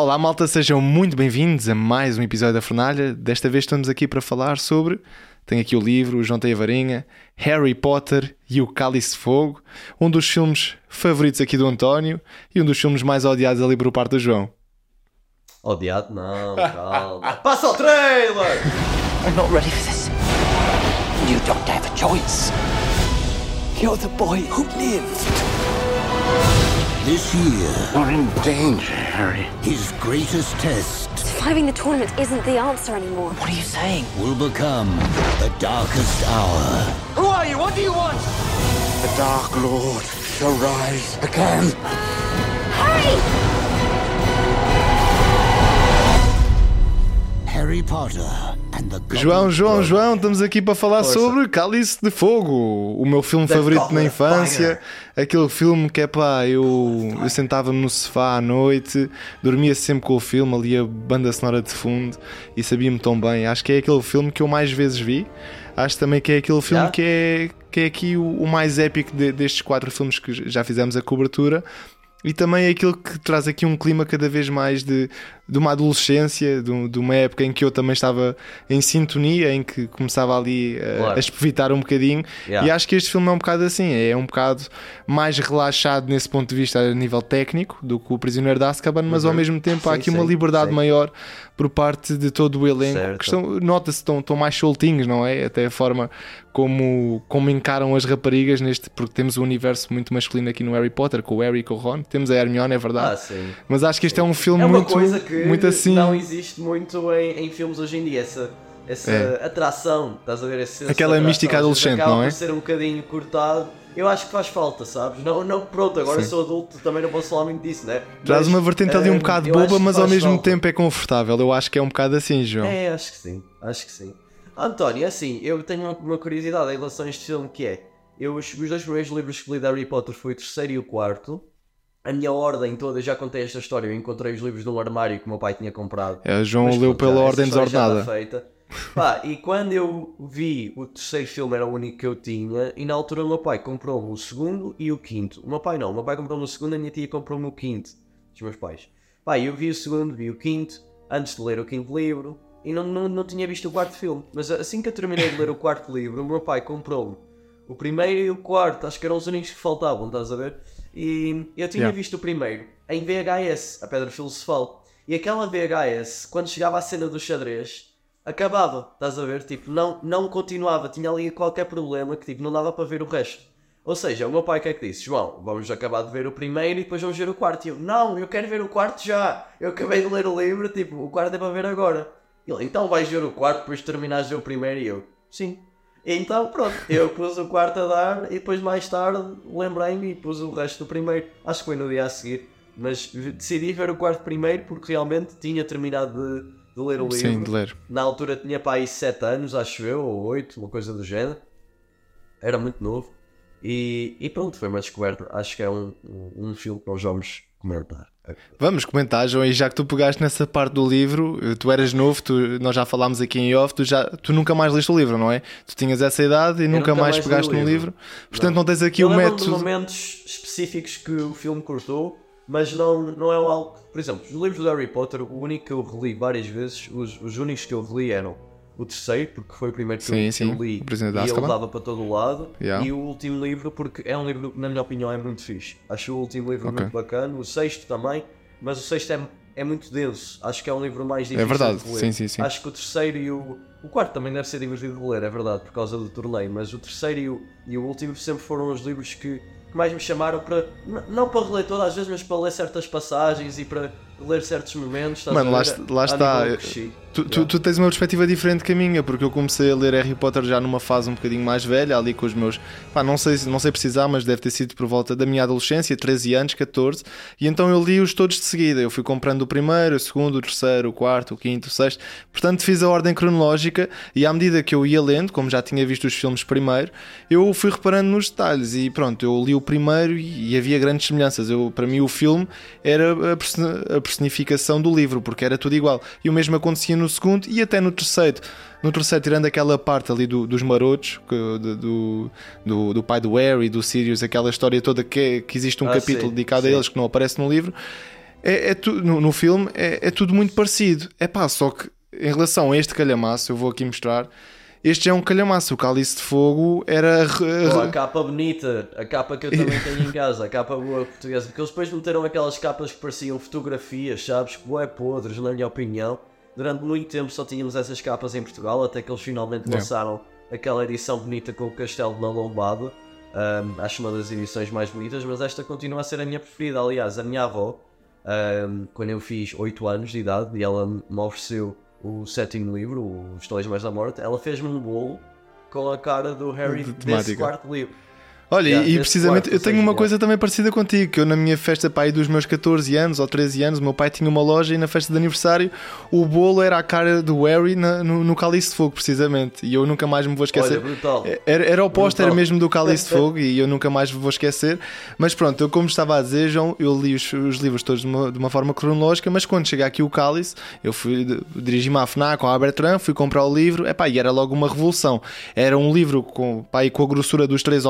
Olá, malta, sejam muito bem-vindos a mais um episódio da Fornalha. Desta vez estamos aqui para falar sobre. Tenho aqui o livro, o João tem a varinha, Harry Potter e o Cálice de Fogo, um dos filmes favoritos aqui do António e um dos filmes mais odiados ali por parte do João. Odiado? Não, calma. Passa o trailer! I'm not ready for this. You don't have a choice. You're the boy who lived. This year, You're in danger, Harry. his greatest test Surviving the tournament isn't the answer anymore. What are you saying? will become the darkest hour. Who are you? What do you want? The Dark Lord shall rise again. Harry João, João. João, estamos aqui para falar Força. sobre Cálice de Fogo, o meu filme The favorito na infância. Aquele filme que é pá, eu, eu sentava-me no sofá à noite, dormia sempre com o filme, ali a banda sonora de fundo e sabia-me tão bem. Acho que é aquele filme que eu mais vezes vi. Acho também que é aquele filme Já? que, é, que é aqui o, o mais épico de- destes quatro filmes que já fizemos a cobertura. E também é aquilo que traz aqui um clima cada vez mais de, de uma adolescência, de, de uma época em que eu também estava em sintonia, em que começava ali a, Claro. a espevitar um bocadinho. Yeah. E acho que este filme é um bocado assim, é um bocado mais relaxado nesse ponto de vista a nível técnico do que o Prisioneiro de Azkaban, mas ao mesmo tempo há Uhum. Sim, aqui uma sim, liberdade sim. maior por parte de todo o elenco. Certo. Que estão, nota-se estão, estão mais soltinhos, não é? Até a forma como, como encaram as raparigas neste, porque temos um universo muito masculino aqui no Harry Potter, com o Harry e com o Ron. Temos a Hermione, é verdade. Ah, sim. Mas acho que este é um filme É uma muito, coisa que muito assim. não existe muito em, em filmes hoje em dia, essa, essa É. atração, estás a ver? De Aquela atração, mística adolescente, não é? por ser um bocadinho cortado. Eu acho que faz falta, sabes? Não, não pronto, agora sou adulto, também não posso falar muito disso, né? Traz uma vertente ali um hum, bocado boba, mas ao mesmo falta. tempo é confortável. Eu acho que é um bocado assim, João. É, acho que sim, acho que sim. António, assim, eu tenho uma, uma curiosidade em relação a este filme que é. Eu, os, os dois primeiros livros que li de Harry Potter foi o terceiro e o quarto. A minha ordem toda, já contei esta história, eu encontrei os livros num armário que o meu pai tinha comprado. É, João Mas leu pela ordem desordenada. feita. Pá, e quando eu vi o terceiro filme era o único que eu tinha, e na altura o meu pai comprou-me o segundo e o quinto. O meu pai não, o meu pai comprou-me o segundo, a minha tia comprou-me o quinto. Os meus pais. Pá, eu vi o segundo, vi o quinto, antes de ler o quinto livro, e não, não, não tinha visto o quarto filme. Mas assim que eu terminei de ler o quarto livro, o meu pai comprou-me o primeiro e o quarto, acho que eram os únicos que faltavam, estás a ver? E eu tinha Yeah. visto o primeiro em VHS, a Pedra Filosofal. E aquela VHS, quando chegava à cena do xadrez, acabava, estás a ver? Tipo, não, não continuava, tinha ali qualquer problema que tipo, não dava para ver o resto. Ou seja, o meu pai o que é que disse? João, vamos acabar de ver o primeiro e depois vamos ver o quarto. E eu, não, eu quero ver o quarto já. Eu acabei de ler o livro, tipo, o quarto é para ver agora. Ele, então vais ver o quarto depois de terminares de ver o primeiro? E eu, sim. Então pronto, eu pus o quarto a dar e depois mais tarde lembrei-me e pus o resto do primeiro. Acho que foi no dia a seguir. Mas decidi ver o quarto primeiro porque realmente tinha terminado de, de ler o livro. Sim, de ler. Na altura tinha para aí 7 anos, acho eu, ou 8, uma coisa do género. Era muito novo. E, e pronto, foi uma descoberta. Acho que é um, um, um filme que nós vamos comentar. Vamos comentar, João, e já que tu pegaste nessa parte do livro, tu eras novo, tu- nós já falámos aqui em off, tu, já, tu nunca mais leste o livro, não é? Tu tinhas essa idade e nunca, nunca mais, mais pegaste no livro. livro, portanto não, tens aqui eu o método. de momentos específicos que o filme cortou, mas não, não é algo. Por exemplo, os livros do Harry Potter, o único que eu reli várias vezes, os, os únicos que eu reli eram o terceiro, porque foi o primeiro que, Sim, eu, sim, que eu li e ele dava para todo o lado, Yeah. e o último livro, porque é um livro que, na minha opinião, é muito fixe. Acho o último livro Ok. muito bacana, o sexto também, mas o sexto é, é muito denso. Acho que é um livro mais difícil verdade, de ler. sim, sim, sim. Acho que o terceiro e o. O quarto também deve ser divertido de ler, é verdade, por causa do torneio, mas o terceiro e o, e o último sempre foram os livros que, que mais me chamaram para. Não para reler todas as vezes, mas para ler certas passagens e para ler certos momentos. estás Mano, a lá, lá está. Tu, tu, tu tens uma perspectiva diferente que a minha, porque eu comecei a ler Harry Potter já numa fase um bocadinho mais velha, ali com os meus. Pá, não sei, não sei precisar, mas deve ter sido por volta da minha adolescência, 13 anos, 14, e então eu li-os todos de seguida. Eu fui comprando o primeiro, o segundo, o terceiro, o quarto, o quinto, o sexto. Portanto, fiz a ordem cronológica e à medida que eu ia lendo, como já tinha visto os filmes primeiro, eu fui reparando nos detalhes e pronto, eu li o primeiro e, e havia grandes semelhanças. Eu, para mim, o filme era a a personificação do livro, porque era tudo igual. E o mesmo acontecia no segundo e até no terceiro. No terceiro, tirando aquela parte ali do- dos marotos, que- do, do, do- pai do Harry, do Sirius, aquela história toda que, que existe um Ah, capítulo sim, dedicado a sim. eles que não aparece no livro. é, é tu- no, no filme é, é tudo muito parecido. É pá, só que em relação a este calhamaço, eu vou aqui mostrar. Este é um calhamaço. O cálice de fogo era. Pô, a capa bonita, a capa que eu também tenho em casa, a capa boa portuguesa, porque eles depois meteram aquelas capas que pareciam fotografias, sabes? Que boé podres, na minha opinião. Durante muito tempo só tínhamos essas capas em Portugal, até que eles finalmente lançaram aquela edição bonita com o castelo na lombada. Ahm, acho uma das edições mais bonitas, mas esta continua a ser a minha preferida. Aliás, a minha avó, ahm, quando eu fiz 8 anos de idade e ela me ofereceu o sétimo livro, o Os Toys Mais da Morte, ela fez-me um bolo com a cara do Harry De desse quarto livro. Olha, Yeah, e precisamente quarto, eu tenho uma coisa também parecida contigo, que eu na minha festa pai dos meus 14 anos ou 13 anos, o meu pai tinha uma loja e na festa de aniversário o bolo era a cara do Harry na- no, no cálice de fogo, precisamente. E eu nunca mais me vou esquecer. Olha, brutal. Era, era o póster Brutal. mesmo do Cálice de Fogo e eu nunca mais vou esquecer. Mas pronto, eu como estava a dizer, João, eu li os, os livros todos de uma, de uma forma cronológica, mas quando chega aqui o Cálice, eu fui dirigi-me à FNAC com a Bertrand, fui comprar o livro, epá, e era logo uma revolução. Era um livro com, pá, com a grossura dos três,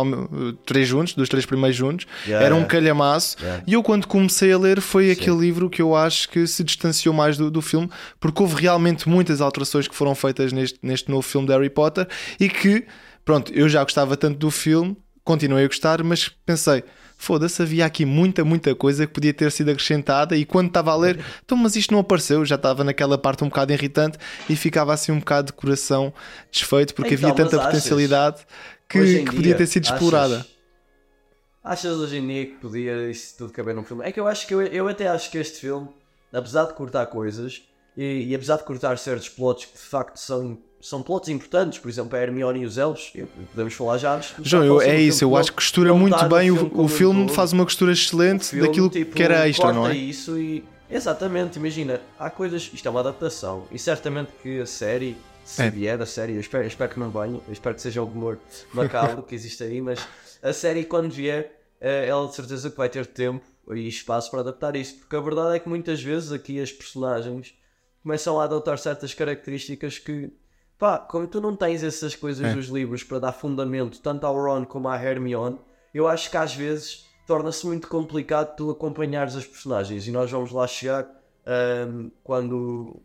três juntos, dos três primeiros juntos, Yeah, era um calhamaço. Yeah. E eu quando comecei a ler foi aquele livro que eu acho que se distanciou mais do, do filme, porque houve realmente muitas alterações que foram feitas neste, neste novo filme de Harry Potter e que, pronto, eu já gostava tanto do filme, continuei a gostar, mas pensei. Foda-se, havia aqui muita, muita coisa que podia ter sido acrescentada e quando estava a ler, então, mas isto não apareceu, já estava naquela parte um bocado irritante e ficava assim um bocado de coração desfeito porque Então, havia tanta mas achas- potencialidade que, que podia dia, ter sido achas- explorada. Achas hoje em dia que podia isso tudo caber num filme? É que eu acho que eu, eu até acho que este filme, apesar de cortar coisas e, e apesar de cortar certos plots que de facto são, são plots importantes, por exemplo, a Hermione e os Elves, podemos falar já antes. João, eu- é o isso, eu acho que costura muito bem. O, filme o um filme faz uma costura excelente filme, daquilo tipo, que era extra, corta não é? isso e. Exatamente, imagina, há coisas. Isto é uma adaptação e certamente que a série, se É. vier a série, eu espero, eu espero que não venha, eu espero que seja o rumor macabro que existe aí, mas a série quando vier, eh, ela de certeza que vai ter tempo e espaço para adaptar isto, porque a verdade é que muitas vezes aqui as personagens começam a adotar certas características que. Pá, como tu não tens essas coisas É. dos livros para dar fundamento tanto ao Ron como à Hermione, eu acho que às vezes torna-se muito complicado tu acompanhares as personagens e nós vamos lá chegar ahm, quando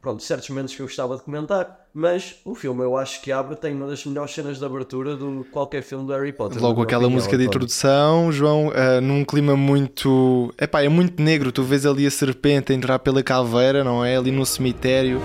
pronto, certos momentos que eu gostava de comentar, mas o filme eu acho que abre tem uma das melhores cenas de abertura de qualquer filme do Harry Potter. Logo aquela opinião, música de introdução, João, ah, num clima muito. Epá, é muito negro. Tu vês ali a serpente a entrar pela caveira, não é? Ali no cemitério.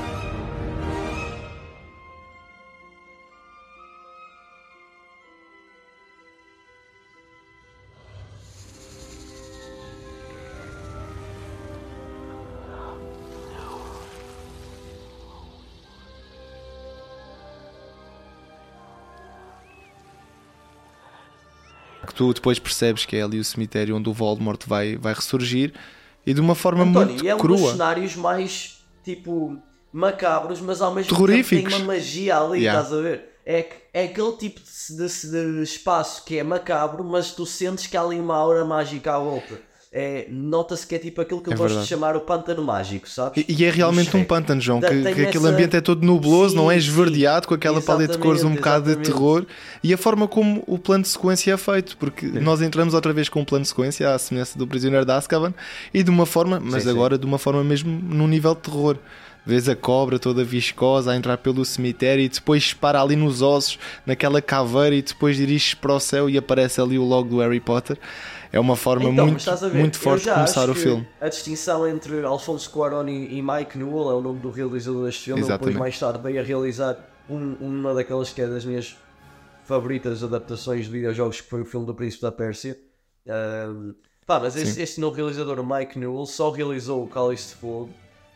Tu depois percebes que é ali o cemitério onde o Voldemort vai, vai ressurgir e de uma forma António, muito e é um dos crua. cenários mais tipo macabros, mas ao mesmo tempo tem uma magia ali, Yeah. estás a ver? É, é aquele tipo de, de- de espaço que é macabro, mas tu sentes que há ali uma aura mágica à volta. É, Nota-se que é tipo aquilo que eu É gosto verdade. de chamar o pântano mágico, sabes? E, e é realmente um pântano, João, que, que aquele essa- ambiente é todo nubloso, não é Sim, esverdeado, com aquela paleta de cores um Exatamente, bocado de exatamente. terror e a forma como o plano de sequência é feito, porque nós entramos outra vez com um plano de sequência à semelhança do Prisioneiro de Azkaban e de uma forma, mas Sim, sim. agora de uma forma mesmo num nível de terror. Vês a cobra toda viscosa a entrar pelo cemitério e depois para ali nos ossos, naquela caveira, e depois dirige para o céu e aparece ali o logo do Harry Potter. É uma forma Então, muito, muito forte de começar o filme. A distinção entre Alfonso Cuarón e, e Mike Newell é o nome do realizador deste filme. Ele depois Exatamente. mais tarde veio a realizar um- uma daquelas que é das minhas favoritas adaptações de videojogos que foi o filme do Príncipe da Pérsia. Pá, mas esse, este novo realizador, Mike Newell, só realizou o Cálice de Fogo.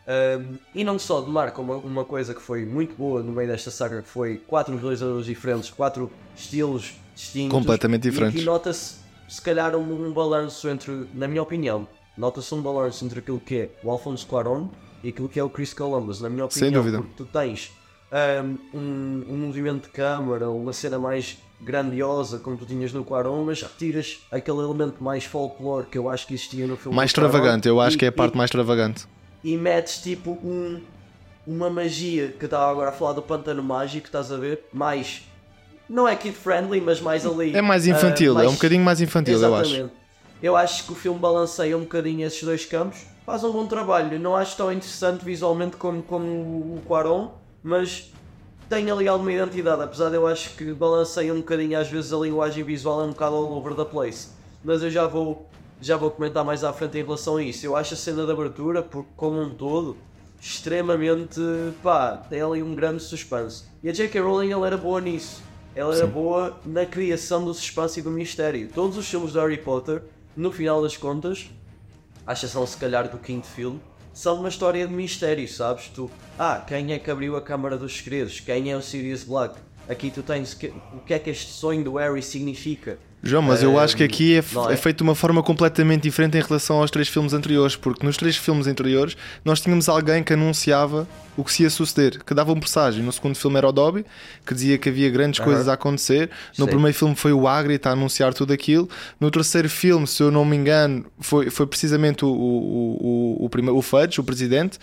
Ahm, e não só demarca uma, uma coisa que foi muito boa no meio desta saga, que foi quatro realizadores diferentes, quatro estilos distintos. Completamente E diferentes. aqui nota-se, se calhar, um, um balanço entre, na minha opinião, nota-se um balanço entre aquilo que é o Alfonso Cuarón e aquilo que é o Chris Columbus, na minha opinião. Sem dúvida. Porque tu tens um, um movimento de câmara, uma cena mais grandiosa, como tu tinhas no Cuarón, mas retiras aquele elemento mais folclore que eu acho que existia no filme Mais extravagante, eu acho e- que é a parte e- mais extravagante. e metes tipo um, uma magia que estava agora a falar do pântano mágico, estás a ver? Mais não é kid friendly, mas mais ali. É mais ah, infantil, é mais- um bocadinho mais infantil, eu acho. Exatamente. eu acho que o filme balanceia um bocadinho esses dois campos. Faz um bom trabalho. Não acho tão interessante visualmente como, como o Quaron, mas tem ali alguma identidade. Apesar de eu acho que balanceia um bocadinho, às vezes a linguagem visual é um bocado all over the place. Mas eu já vou, já vou comentar mais à frente em relação a isso. Eu acho a cena de abertura, por, como um todo, extremamente. pá, tem ali um grande suspense. E a J.K. Rowling ela era boa nisso. Ela era boa na criação do suspense e do mistério. Todos os filmes de Harry Potter, no final das contas, à exceção se calhar do quinto filme, são uma história de mistério, sabes? Tu, ah, quem é que abriu a Câmara dos Segredos? Quem é o Sirius Black? Aqui tu tens que, o que é que este sonho do Harry significa? João, mas eu acho que aqui é, é é? feito de uma forma completamente diferente em relação aos três filmes anteriores, porque nos três filmes anteriores nós tínhamos alguém que anunciava o que se ia suceder, que dava um presságio. No segundo filme era o Dobby, que dizia que havia grandes coisas a acontecer. No Sim. primeiro filme foi o Hagrid a anunciar tudo aquilo. No terceiro filme, se eu não me engano, foi, foi precisamente o, o, o, o, primeiro, o Fudge, o presidente.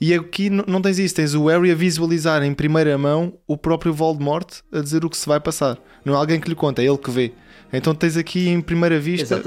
E aqui não tens isso, tens o Harry a visualizar em primeira mão o próprio Voldemort a dizer o que se vai passar. Não é alguém que lhe conta, é ele que vê. Então tens aqui em primeira vista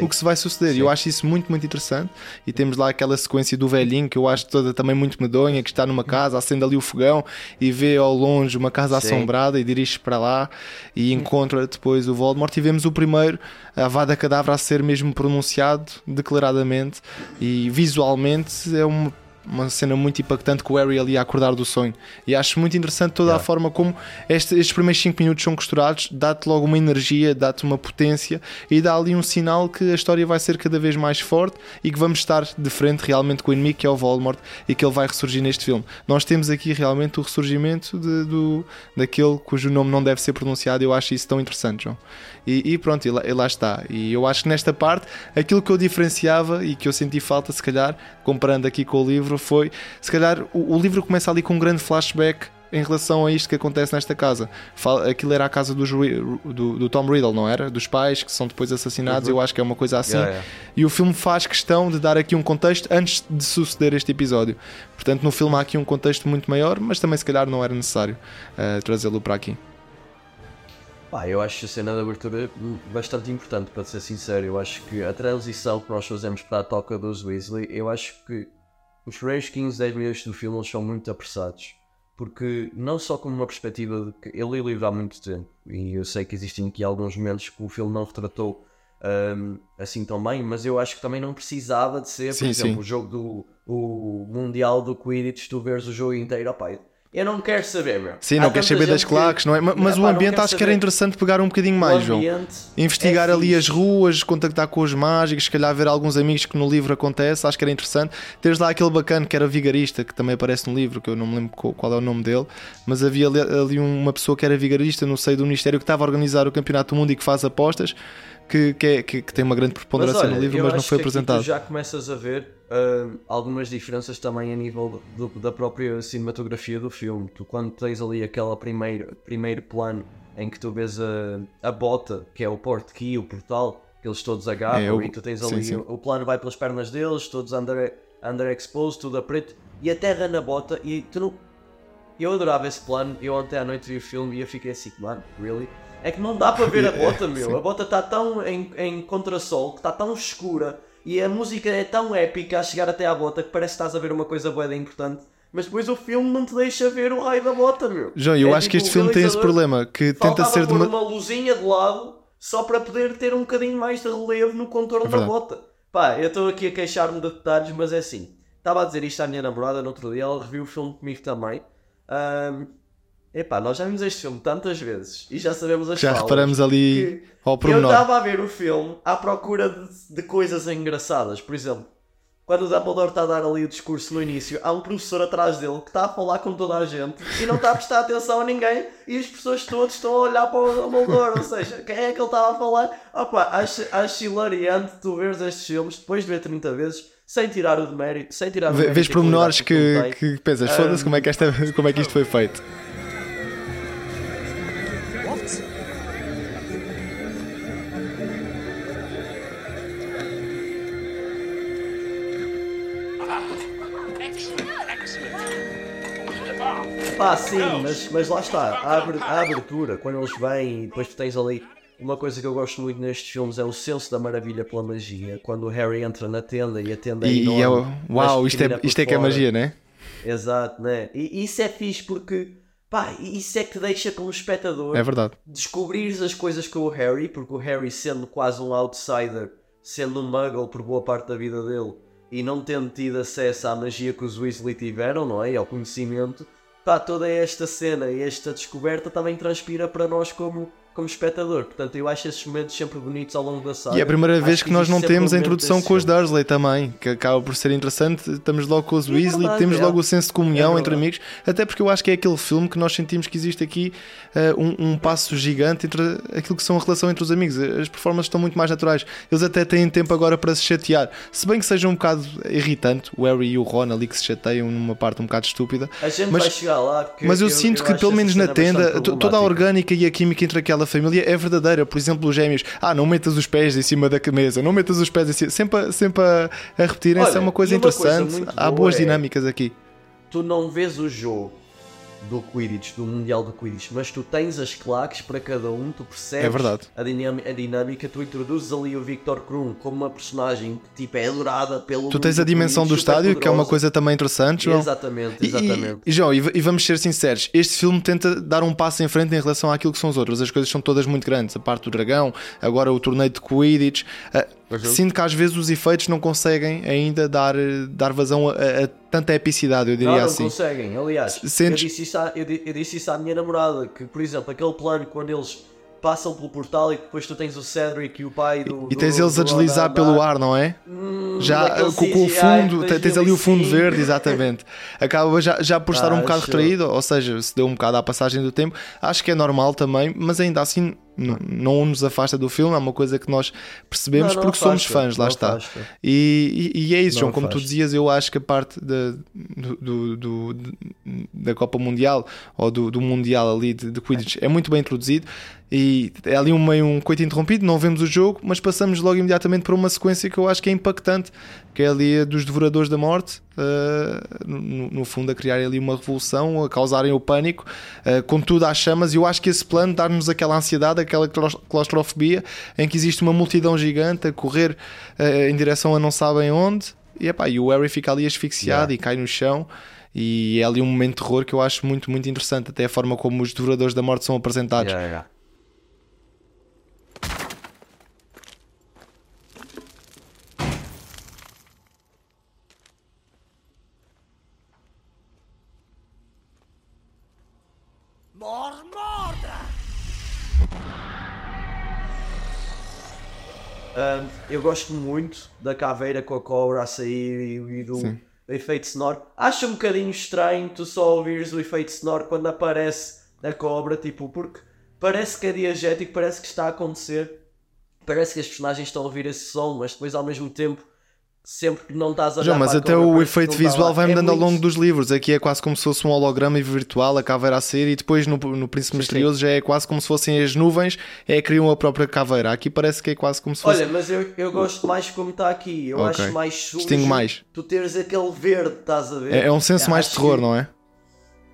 o que se vai suceder. Eu acho isso muito, muito interessante. E temos lá aquela sequência do velhinho que eu acho toda também muito medonha, que está numa casa, acende ali o fogão e vê ao longe uma casa Sim. assombrada e dirige-se para lá e encontra depois o Voldemort. E vemos o primeiro, a Vada Cadavra, a ser mesmo pronunciado declaradamente e visualmente é uma uma cena muito impactante com o Harry ali a acordar do sonho. E acho muito interessante toda a forma como este- estes primeiros 5 minutos são costurados, dá-te logo uma energia, dá-te uma potência e dá ali um sinal que a história vai ser cada vez mais forte e que vamos estar de frente realmente com o inimigo que é o Voldemort e que ele vai ressurgir neste filme. Nós temos aqui realmente o ressurgimento de- do, daquele cujo nome não deve ser pronunciado. Eu acho isso tão interessante, João. E, e pronto, e lá, e lá está. E eu acho que nesta parte, aquilo que eu diferenciava e que eu senti falta, se calhar, comparando aqui com o livro, foi se calhar o, o livro começa ali com um grande flashback em relação a isto que acontece nesta casa. Aquilo era a casa dos do, do Tom Riddle, não era? Dos pais que são depois assassinados. Eu acho que é uma coisa assim. Uhum. Yeah, yeah. E o filme faz questão de dar aqui um contexto antes de suceder este episódio. Portanto, no filme há aqui um contexto muito maior, mas também se calhar não era necessário eh, trazê-lo para aqui. Pá, eu acho a cena de abertura bastante importante, para ser sincero. Eu acho que a transição que nós fazemos para a toca dos Weasley, eu acho que os primeiros 15, 10 minutos do filme eles são muito apressados. Porque não só como uma perspectiva de que eu li o livro há muito tempo e eu sei que existem aqui alguns momentos que o filme não retratou hum, assim tão bem, mas eu acho que também não precisava de ser, por Sim, exemplo, sim. o jogo do o Mundial do Quidditch, tu veres o jogo inteiro, opá, eu não quero saber, meu. Sim, não queres saber das que- claques, não é? Ma- Mas o ambiente acho que era saber. interessante pegar um bocadinho mais, João. ambiente Investigar é ali as ruas, contactar com os mágicos, se calhar ver alguns amigos que no livro acontece, acho que era interessante. Teres lá aquele bacana que era vigarista, que também aparece no livro, que eu não me lembro qual qual é o nome dele, mas havia ali, ali uma pessoa que era vigarista no seio do Ministério que estava a organizar o Campeonato do Mundo e que faz apostas, que, que, é- que- que tem uma grande preponderância no livro, mas não foi aqui apresentado. Tu já começas a ver hum, algumas diferenças também a nível do- da própria cinematografia do filme. Tu, quando tens ali aquele primeiro, primeiro plano em que tu vês a, a bota, que é o port key, o portal, que eles todos agarram, É, eu- e tu tens sim, ali sim. O, o plano vai pelas pernas deles, todos under, underexposed, tudo a preto, e a terra na bota, e tu não. Eu adorava esse plano, eu ontem à noite vi o filme e eu fiquei assim, mano, really? É que não dá para ver a bota, meu. A bota está tão em, em contrassol, que está tão escura, e a música é tão épica a chegar até à bota que parece que estás a ver uma coisa boa importante. Mas depois o filme não te deixa ver o raio da bota, meu. João, eu É acho que tipo, este o filme tem esse problema, que tenta ser de uma... uma luzinha de lado só para poder ter um bocadinho mais de relevo no contorno É da bota. Pá, eu estou aqui a queixar-me de detalhes, mas é assim. Estava a dizer isto à minha namorada no outro dia, ela reviu o filme comigo também. Ahm, epá, nós já vimos este filme tantas vezes e já sabemos as Já reparamos ali que ao Eu pormenor. estava a ver o filme à procura de, de coisas engraçadas. Por exemplo, quando o Dumbledore está a dar ali o discurso no início, há um professor atrás dele que está a falar com toda a gente e não está a prestar atenção a ninguém e as pessoas todas estão a olhar para o Dumbledore. Ou seja, quem é que ele estava a falar? Opa, acho, acho hilariante tu veres estes filmes depois de ver 30 vezes sem tirar o demérito, sem tirar o Vê- demérito Vês pormenores que, tem. que pensas, foda-se como é que, esta, como é que isto foi feito. Pá, sim, mas, mas lá está, a, aber- a abertura, quando eles vêm e depois tu tens ali uma coisa que eu gosto muito nestes filmes é o senso da maravilha pela magia. Quando o Harry entra na tenda e a tenda é E, e é enorme, uau, isto é, isto é que é magia, né? Exato, né? E isso é fixe porque, pá, isso é que te deixa como espectador É verdade. descobrires as coisas com o Harry, porque o Harry, sendo quase um outsider, sendo um muggle por boa parte da vida dele e não tendo tido acesso à magia que os Weasley tiveram, não é? E ao conhecimento, pá, toda esta cena e esta descoberta também transpira para nós como, como espectador. Portanto, eu acho esses momentos sempre bonitos ao longo da saga. E é a primeira Acho vez que nós existe não temos um a introdução com os. Dursley também, que acaba por ser interessante. Estamos logo com os É Weasley, verdade, temos é. logo o senso de comunhão É entre amigos, até porque eu acho que é aquele filme que nós sentimos que existe aqui eh, um, um passo gigante entre aquilo que são a relação entre os amigos. As performances estão muito mais naturais. Eles até têm tempo agora para se chatear, se bem que seja um bocado irritante, o Harry e o Ron ali que se chateiam numa parte um bocado estúpida. A gente Mas- vai chegar lá. porque Mas eu, sinto que, acho pelo menos na tenda, to- toda a orgânica e a química entre aquela família é verdadeira. Por exemplo, os gêmeos, ah, não metas os pés em cima da mesa, não metas os pés em cima. Sempre, a- sempre a, a repetirem-se é uma coisa uma coisa interessante. muito Há boa boas é- dinâmicas aqui. tu não vês o jogo do Quidditch, do Mundial do Quidditch, mas tu tens as claques para cada um, tu percebes É verdade. A, dinâmica, a dinâmica, tu introduzes ali o Victor Krum como uma personagem que tipo, é adorada pelo Tu tens a dimensão do Quidditch, estádio, que é uma coisa também interessante, João. Exatamente, exatamente. E, e, João, e, e vamos ser sinceros, este filme tenta dar um passo em frente em relação àquilo que são os outros. As coisas são todas muito grandes. A parte do dragão, agora o torneio de Quidditch. Sinto que às vezes os efeitos não conseguem ainda dar, dar vazão a, a- a tanta epicidade, eu diria Não, não assim. conseguem. Aliás, eu Sentes- disse, isso à, eu, eu disse isso à minha namorada, que por exemplo, aquele plano quando eles passam pelo portal e depois tu tens o Cedric e o pai do. E tens do- eles a do deslizar pelo ar, não é? já daquele com, com o fundo, tens ali o fundo 2005. verde, exatamente. Acaba já, já por estar um Ah, bocado show. retraído, ou seja, se deu um bocado à passagem do tempo. Acho que é normal também, mas ainda assim não, não nos afasta do filme. É uma coisa que nós percebemos Não, não porque somos afasta, fãs, lá está. E, e- e é isso, Não João. Como tu afasta. dizias, eu acho que a parte da, do, do- do- da Copa Mundial ou do, do Mundial ali de, de Quidditch é muito bem introduzido. E é ali um meio um coito interrompido, não vemos o jogo, mas passamos logo imediatamente para uma sequência que eu acho que é impactante, que é ali a dos Devoradores da Morte, uh, no, no fundo a criar ali uma revolução, a causarem o pânico, uh, com tudo às chamas, e eu acho que esse plano dá-nos aquela ansiedade, aquela claus- claustrofobia, em que existe uma multidão gigante a correr uh, em direção a não sabem onde, e, epá, e o Harry fica ali asfixiado Yeah. e cai no chão. E é ali um momento de terror que eu acho muito, muito interessante, até a forma como os Devoradores da Morte são apresentados. Yeah, yeah. Ahm, eu gosto muito da caveira com a cobra a sair e, e do Sim. efeito sonoro. Acho um bocadinho estranho tu só ouvires o efeito sonoro quando aparece a cobra, tipo, porque parece que é diegético, parece que está a acontecer, parece que as personagens estão a ouvir esse som, mas depois ao mesmo tempo, sempre que não estás a João, mas até o efeito visual lá. vai-me É dando ao longo dos livros. Aqui é quase como se fosse um holograma virtual, a caveira a ser, e depois no, no Príncipe Sim, Misterioso já é quase como se fossem as nuvens, é criam a própria caveira. Aqui parece que é quase como se fosse. Olha, mas eu, eu gosto mais como está aqui. Eu Ok. acho mais sujo. Distingue mais. Tu teres aquele verde, estás a ver? é, é um senso mais de terror, que- não é?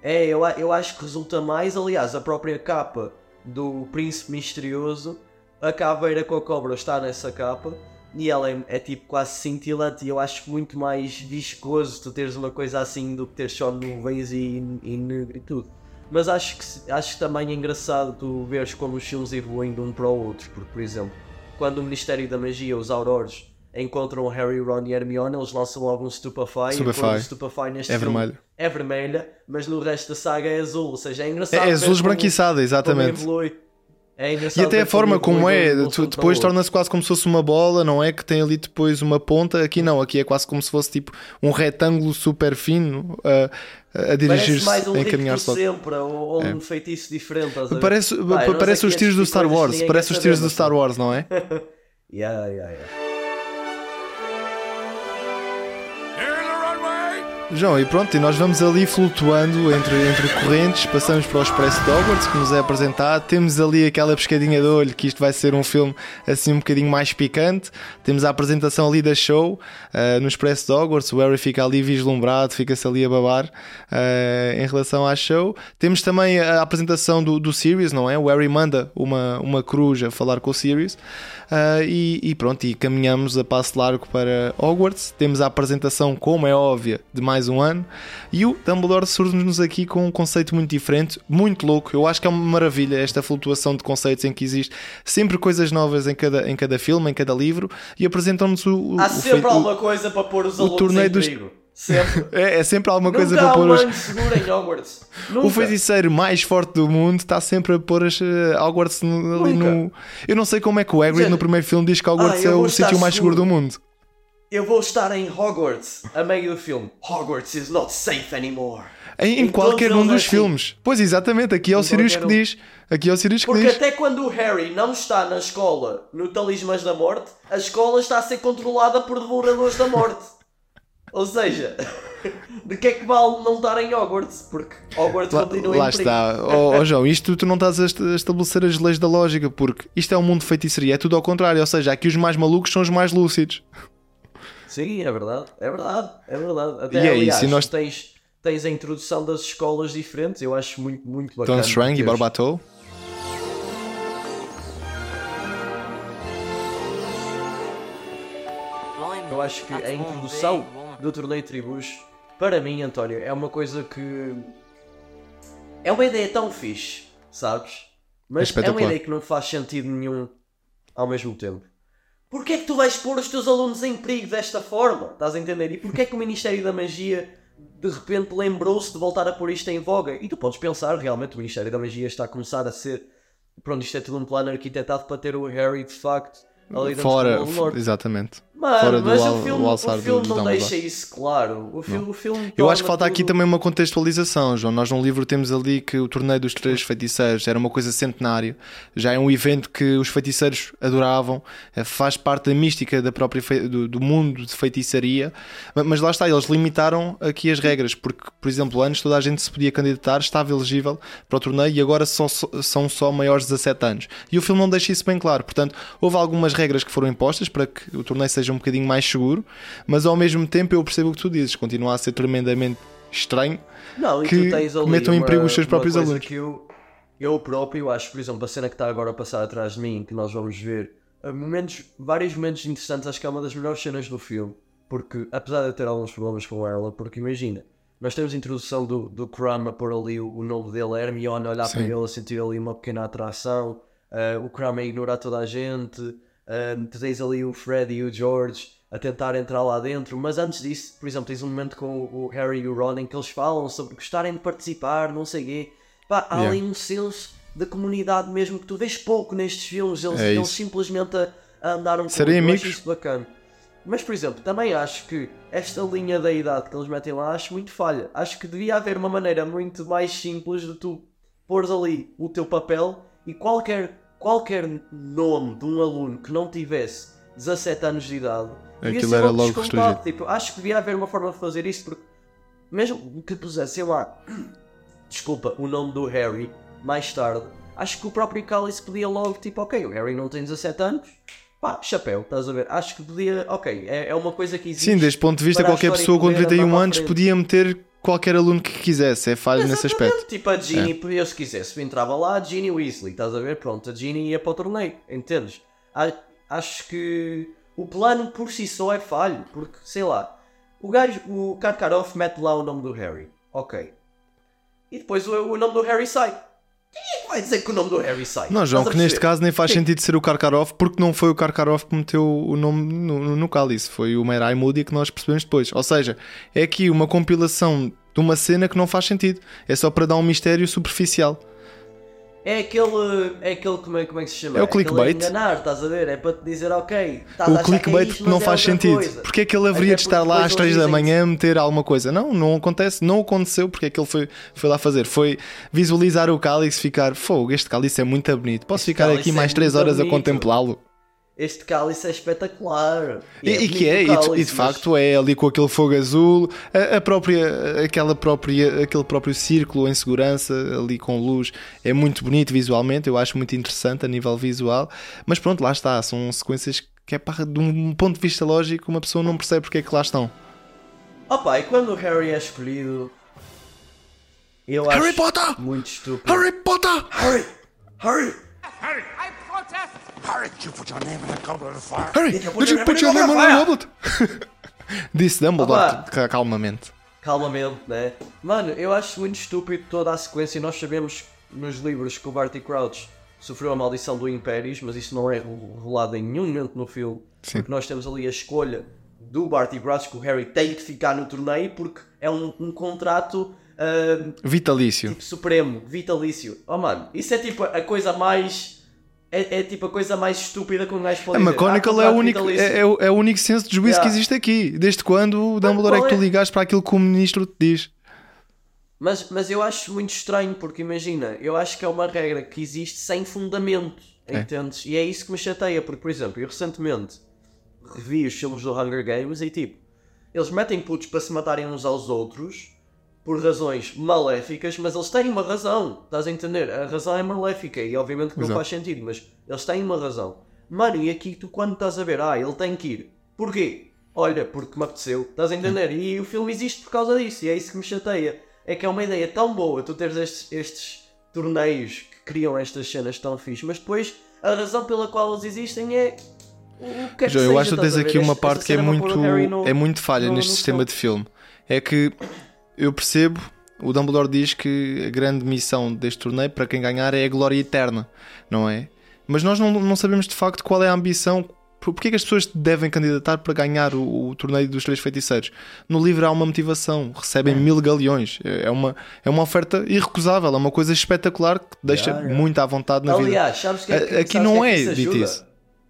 É, eu, eu acho que resulta mais. Aliás, a própria capa do Príncipe Misterioso, a caveira com a cobra está nessa capa. E ela é, é tipo quase cintilante. E eu acho muito mais viscoso tu teres uma coisa assim do que ter só nuvens e, e negro e tudo. Mas acho que, acho que também é engraçado tu veres como os filmes evoluem de um para o outro. Porque, por exemplo, quando o Ministério da Magia, os Aurores, encontram Harry, Ron e Hermione, eles lançam logo um Stupefy. e Stupefy. Stupefy neste É filme vermelho. é vermelha, mas no resto da saga é azul. Ou seja, é engraçado. É, é azul como- esbranquiçada, como exatamente. evolui. É E até a forma como é, um tu- depois torna-se quase como se fosse uma bola, não é? Que tem ali depois uma ponta. Aqui não, aqui é quase como se fosse tipo um retângulo super fino a, a dirigir-se, um a encaminhar-se sempre, ou, ou um feitiço diferente. Parece, Pá, pa- eu não parece os tiros do Star Wars, parece os tiros do Star Wars, não é? Yeah, yeah, yeah. João, e pronto, e nós vamos ali flutuando entre, entre correntes, passamos para o Expresso de Hogwarts, que nos é apresentado, temos ali aquela pescadinha de olho, que isto vai ser um filme assim um bocadinho mais picante, temos a apresentação ali da show, uh, no Expresso de Hogwarts, o Harry fica ali vislumbrado, fica-se ali a babar uh, em relação à show. Temos também a apresentação do, do Sirius, não é? O Harry manda uma, uma cruz a falar com o Sirius, uh, e, e pronto, e caminhamos a passo largo para Hogwarts, temos a apresentação, como é óbvia, de mais um ano. E o Dumbledore surge-nos aqui com um conceito muito diferente, muito louco. Eu acho que é uma maravilha esta flutuação de conceitos em que existe sempre coisas novas em cada, em cada filme, em cada livro e apresentam-nos o, o. Há o sempre feito- alguma coisa para pôr os alunos torneio em dos- perigo. Sempre. É, é sempre alguma Nunca coisa para pôr um os. seguro em Hogwarts. Nunca. O feiticeiro mais forte do mundo está sempre a pôr as eh, Hogwarts no- ali Nunca. no. Eu não sei como é que o Hagrid Gente, no primeiro filme diz que Hogwarts ah, é o sítio mais seguro do mundo. Eu vou estar em Hogwarts a meio do filme. Hogwarts is not safe anymore. Em, em qualquer um dos assim. filmes. Pois exatamente, aqui é o Sirius que um. diz. Aqui é o Sirius que Porque diz. até quando o Harry não está na escola no Talismãs da Morte, a escola está a ser controlada por devoradores da morte. Ou seja, de que é que vale não estar em Hogwarts? Porque Hogwarts Lá, continua lá em perigo. está. Oh, oh, João, isto tu não estás a est- a estabelecer as leis da lógica, porque isto é um mundo de feitiçaria, é tudo ao contrário. Ou seja, aqui os mais malucos são os mais lúcidos. Sim, é verdade, é verdade, é verdade. Até, E é aliás, isso, e nós- tens, tens a introdução das escolas diferentes, eu acho muito, muito bacana. Tom Strang e Barbatou. Eu acho que a introdução do torneio de tribos, para mim, António, é uma coisa que. É uma ideia tão fixe, sabes? Mas é, espetacular. uma ideia que não faz sentido nenhum ao mesmo tempo. Porquê é que tu vais pôr os teus alunos em perigo desta forma? Estás a entender? E porquê é que o Ministério da Magia de repente lembrou-se de voltar a pôr isto em voga? E tu podes pensar, realmente, o Ministério da Magia está a começar a ser. Pronto, isto é tudo um plano arquitetado para ter o Harry de facto ali Fora, do Voldemort. exatamente. Mano, Fora mas o filme, o o filme do não Dumbledore. deixa isso claro. O filme, o filme Eu acho que falta aqui tudo- também uma contextualização, João. Nós num livro temos ali que o torneio dos três feiticeiros era uma coisa centenária, já é um evento que os feiticeiros adoravam, eh, faz parte da mística da própria fei- do, do mundo de feitiçaria, Ma- mas lá está, eles limitaram aqui as regras, porque, por exemplo, antes toda a gente se podia candidatar, estava elegível para o torneio e agora só- são só maiores de 17 anos. E o filme não deixa isso bem claro, portanto, houve algumas regras que foram impostas para que o torneio seja um bocadinho mais seguro, mas ao mesmo tempo eu percebo o que tu dizes, continua a ser tremendamente estranho Não, e que metam em perigo os seus próprios alunos. Que eu, eu próprio acho, por exemplo, a cena que está agora a passar atrás de mim, que nós vamos ver, eh, momentos, vários momentos interessantes, acho que é uma das melhores cenas do filme, porque apesar de eu ter alguns problemas com ela, porque imagina, nós temos a introdução do, do Crumb a pôr ali o, o nome dele, Hermione a olhar Sim. para ele, sentir ali uma pequena atração, eh, o Crumb a ignorar toda a gente, eh, tu tens ali o Fred e o George a tentar entrar lá dentro, mas antes disso, por exemplo, tens um momento com o Harry e o Ron em que eles falam sobre gostarem de participar, não sei o quê. Pá, há Yeah. ali um senso de comunidade mesmo que tu vês pouco nestes filmes, eles, É eles simplesmente a, a andar um Serem acho amigos. isso bacana. Mas, por exemplo, também acho que esta linha da idade que eles metem lá acho muito falha. Acho que devia haver uma maneira muito mais simples de tu pôres ali o teu papel e qualquer, qualquer nome de um aluno que não tivesse 17 anos de idade devia Aquilo ser era logo descontado. Tipo, acho que devia haver uma forma de fazer isso porque mesmo que pusesse, sei lá, desculpa, o nome do Harry mais tarde, acho que o próprio Cálice podia logo, tipo, ok, o Harry não tem 17 anos, pá, chapéu, estás a ver? Acho que podia, ok, é, é uma coisa que existe. Sim, deste ponto de vista, qualquer pessoa com poder andar 31 para a anos podia meter qualquer aluno que quisesse, é falho nesse aspecto. Tipo, a Ginny, podia, se quisesse, entrava lá, a Ginny Weasley, estás a ver? Pronto, a Ginny ia para o torneio, entendes? Acho que o plano por si só é falho, porque, sei lá, o gajo, o Karkaroff mete lá o nome do Harry, ok. E depois o, o nome do Harry sai. Quem é que vai dizer que o nome do Harry sai? Não, João, Estás que neste perceber? caso nem faz Sim. sentido ser o Karkaroff, porque não foi o Karkaroff que meteu o nome no, no, no cálice, foi o Merai Moody que nós percebemos depois. Ou seja, é aqui uma compilação de uma cena que não faz sentido, é só para dar um mistério superficial. É aquele, é aquele como, é, como é que se chama? É o clickbait. enganar, estás a ver? É para te dizer, ok, estás a O que é clickbait isto, que não é faz sentido. coisa. Porque é que ele haveria de estar lá às 3 eles da manhã a meter alguma coisa? Não, não acontece, não aconteceu porque é que ele foi, foi lá fazer. Foi visualizar o cálice e ficar, fogo, este cálice é muito bonito, posso Este ficar aqui é mais 3 muito horas a bonito." contemplá-lo? Este cálice é espetacular. E, é e que é, e de, e de mas- facto é ali com aquele fogo azul, a, a própria, aquela própria, aquele próprio círculo em segurança, ali com luz, é muito bonito visualmente, eu acho muito interessante a nível visual, mas pronto, lá está, são sequências que é para, de um ponto de vista lógico, uma pessoa não percebe porque é que lá estão. Opa, e quando o Harry é escolhido, eu Harry acho Potter! muito estúpido. Harry Potter! Harry! Harry! Harry, I protest! Harry, did you put your name in the goblet of fire? Harry, Did you did put you your put name your in name the on the goblet? Disse Dumbledore, Opa. calmamente. Calmamente, né? Mano, eu acho muito estúpido toda a sequência e nós sabemos nos livros que o Barty Crouch sofreu a maldição do Impérios, mas isso não é revelado em nenhum momento no filme. Sim. Porque nós temos ali a escolha do Barty Crouch que o Harry tem que ficar no torneio porque é um, um contrato ah, Vitalício. supremo, vitalício. Oh mano, isso é tipo a coisa mais. É, é tipo a coisa mais estúpida que um gajo pode A dizer. McGonagall Ah, é o, único, é, é o- é o único senso de juízo Yeah. que existe aqui. Desde quando o Dumbledore é que tu é? ligaste para aquilo que o ministro te diz? Mas, mas eu acho muito estranho, porque imagina, eu acho que é uma regra que existe sem fundamento, entendes? E é isso que me chateia, porque, por exemplo, eu recentemente revi os filmes do Hunger Games e tipo, eles metem putos para se matarem uns aos outros por razões maléficas, mas eles têm uma razão, estás a entender? A razão é maléfica e obviamente que não faz sentido, mas eles têm uma razão. Mano, e aqui tu quando estás a ver, ah, ele tem que ir. Porquê? Olha, porque me apeteceu, estás a entender? E o filme existe por causa disso, e é isso que me chateia. É que é uma ideia tão boa tu teres estes, estes torneios que criam estas cenas tão fixe, mas depois a razão pela qual eles existem é. O que é que João, eu seja, acho que tens aqui uma parte que é muito, é muito falha no- neste no sistema de filme. É que eu percebo, o Dumbledore diz que a grande missão deste torneio, para quem ganhar, é a glória eterna, não é? Mas nós não, não sabemos de facto qual é a ambição. por- Porquê que as pessoas devem candidatar para ganhar o, o torneio dos três feiticeiros? No livro há uma motivação, recebem mil galeões. É é uma, é uma oferta irrecusável, é uma coisa espetacular que deixa Yeah, yeah. muito à vontade na vida. Aliás, sabes que é que, Aqui não que é, é que isso dito ajuda? isso.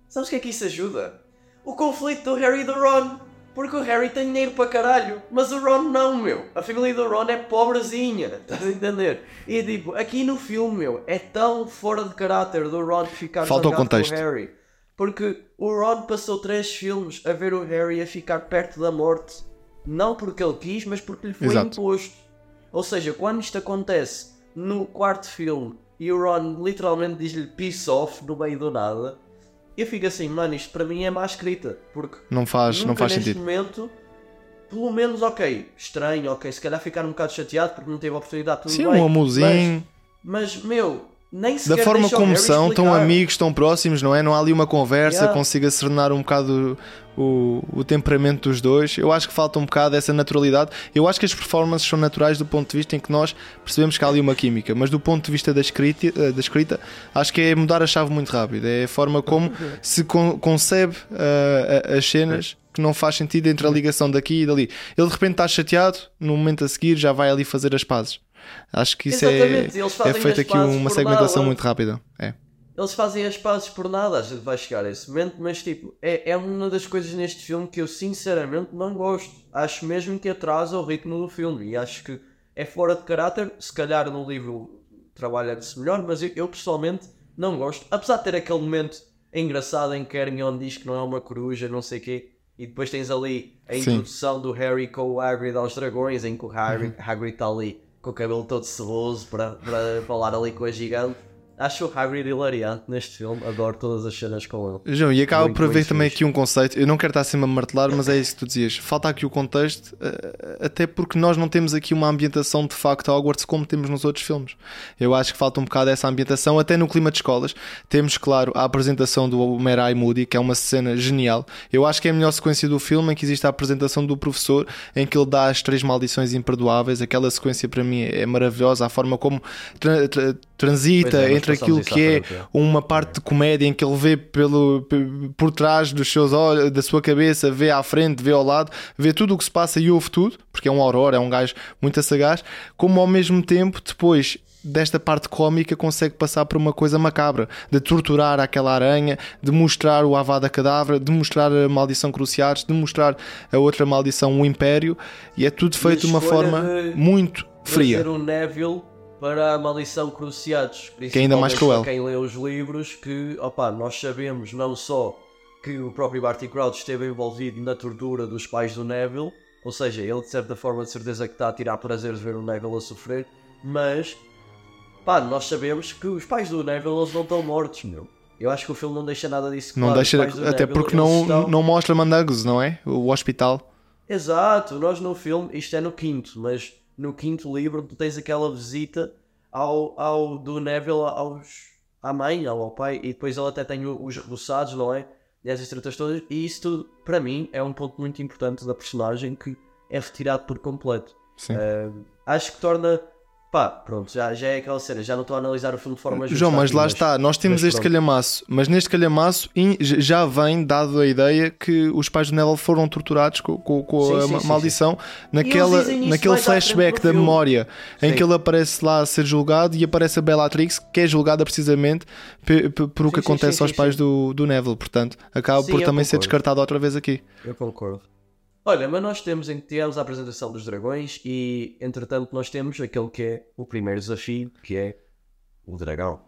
Sabes o que é que isso ajuda? O conflito do Harry e do Ron. Porque o Harry tem dinheiro para caralho, mas o Ron não, meu. A família do Ron é pobrezinha, estás a entender? E tipo, aqui no filme, meu, é tão fora de caráter do Ron ficar Falta o zangado com contexto. o Harry. Porque o Ron passou três filmes a ver o Harry a ficar perto da morte. Não porque ele quis, mas porque lhe foi Exato. imposto. Ou seja, quando isto acontece no quarto filme e o Ron literalmente diz-lhe peace off no meio do nada, eu fico assim, mano, isto para mim é má escrita. Porque Não faz, não faz neste sentido. momento, pelo menos, ok, estranho, ok, se calhar ficar um bocado chateado porque não teve a oportunidade, tudo Sim, bem. um amorzinho. Mas, mas, meu, nem sequer Da forma como Harry são, tão amigos, tão próximos, não é? Não há ali uma conversa, Yeah. consiga serenar um bocado o, o temperamento dos dois. Eu acho que falta um bocado essa naturalidade. Eu acho que as performances são naturais do ponto de vista em que nós percebemos que há ali uma química, mas do ponto de vista da escrita, eh, da escrita acho que é mudar a chave muito rápido. É a forma como se con- concebe a- as cenas que não faz sentido entre a ligação daqui e dali. Ele de repente está chateado, no momento a seguir já vai ali fazer as pazes. Acho que isso é, Exatamente, é fazem feito aqui uma segmentação nada. muito rápida. É. Eles fazem as pazes por nada, a gente vai chegar a esse momento, mas tipo, é, é uma das coisas neste filme que eu sinceramente não gosto. Acho mesmo que atrasa o ritmo do filme e acho que é fora de caráter. Se calhar no livro trabalha-se melhor, mas eu, eu pessoalmente não gosto. Apesar de ter aquele momento engraçado em que Hermione diz que não é uma coruja, não sei o quê, e depois tens ali a Sim. introdução do Harry com o Hagrid aos dragões, em que o Harry, Uhum. Hagrid está ali com o cabelo todo seloso para, para falar ali com a gigante. Acho o Hagrid hilariante neste filme, adoro todas as cenas com ele. João, e acaba Muito, por haver também aqui um conceito. Eu não quero estar sempre a martelar, mas é isso que tu dizias. Falta aqui o contexto, eh, até porque nós não temos aqui uma ambientação de facto a Hogwarts como temos nos outros filmes. Eu acho que falta um bocado essa ambientação, até no clima de escolas. Temos, claro, a apresentação do Merai Moody, que é uma cena genial. Eu acho que é a melhor sequência do filme em que existe a apresentação do professor, em que ele dá as três maldições imperdoáveis. Aquela sequência para mim é maravilhosa, a forma como tra- tra- transita é, nós entre aquilo que é frente, é. uma parte de comédia em que ele vê pelo, por trás dos seus olhos, da sua cabeça, vê à frente, vê ao lado, vê tudo o que se passa e ouve tudo, porque é um aurora, é um gajo muito sagaz, como ao mesmo tempo, depois desta parte cómica, consegue passar por uma coisa macabra, de torturar aquela aranha, de mostrar o Avada Cadavra, de mostrar a maldição Cruciates, de mostrar a outra maldição, o Império, e é tudo feito de uma forma de muito fria. Trazer o Neville para a maldição Cruciados. Que é ainda mais cruel. quem lê os livros, que opa, nós sabemos não só que o próprio Barty Crouch esteve envolvido na tortura dos pais do Neville, ou seja, ele de certa forma de certeza que está a tirar prazer de ver o Neville a sofrer, mas pá, nós sabemos que os pais do Neville eles não estão mortos, meu. Eu acho que o filme não deixa nada disso Não claro. Os deixa, até Neville, porque não, estão- não mostra Mandangos, não é? O hospital. Exato, nós no filme, isto é no quinto, mas no quinto livro tu tens aquela visita ao, ao do Neville aos, à mãe, ao, pai, e depois ele até tem os rebuçados, não é? E essas tretas todas, e isso tudo, para mim, é um ponto muito importante da personagem que é retirado por completo. Ah, acho que torna. Pá, pronto, já, já é aquela cena, já não estou a analisar o filme de forma justa João, mas aqui, lá está, nós temos mas este pronto. calhamaço, mas neste calhamaço já vem dado a ideia que os pais do Neville foram torturados com, com- com Sim, a sim, ma- sim, maldição naquela, naquele flashback da memória em Sim. que ele aparece lá a ser julgado e aparece a Bellatrix, que é julgada precisamente por o que acontece sim, aos sim, pais sim. do, do Neville, portanto, acaba Sim, por também ser concordo. descartado outra vez aqui. Eu concordo. Olha, mas nós temos, em- tivemos a apresentação dos dragões e, entretanto, nós temos aquele que é o primeiro desafio, que é o dragão.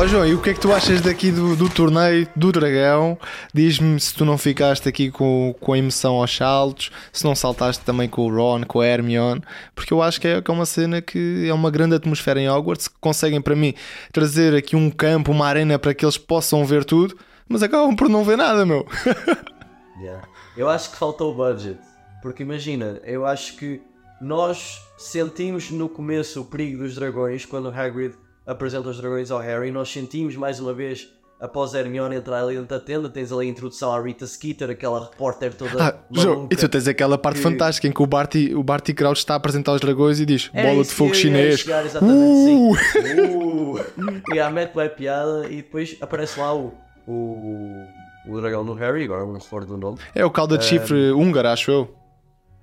Ó João, e o que é que tu achas daqui do, do torneio do Dragão? Diz-me se tu não ficaste aqui com, com a emoção aos saltos, se não saltaste também com o Ron, com a Hermione, porque eu acho que é, que é uma cena que é uma grande atmosfera em Hogwarts, que conseguem para mim trazer aqui um campo, uma arena para que eles possam ver tudo, mas acabam por não ver nada, meu. Yeah. Eu acho que faltou budget. Porque imagina, eu acho que nós sentimos no começo o perigo dos dragões quando o Hagrid apresenta os dragões ao Harry. Nós sentimos mais uma vez após a Hermione entrar ali dentro da tenda. Tens ali a introdução à Rita Skeeter, aquela repórter toda. Ah, João, e tu tens aquela parte que- fantástica em que o Barty, o Barty Crouch está a apresentar os dragões e diz Era bola de fogo chinês. chegar, exatamente, Uh! sim. Uh! E a mete vai piada e depois aparece lá o, o, o dragão do Harry, agora não recordo do nome. É o calda de chifre húngaro, acho eu.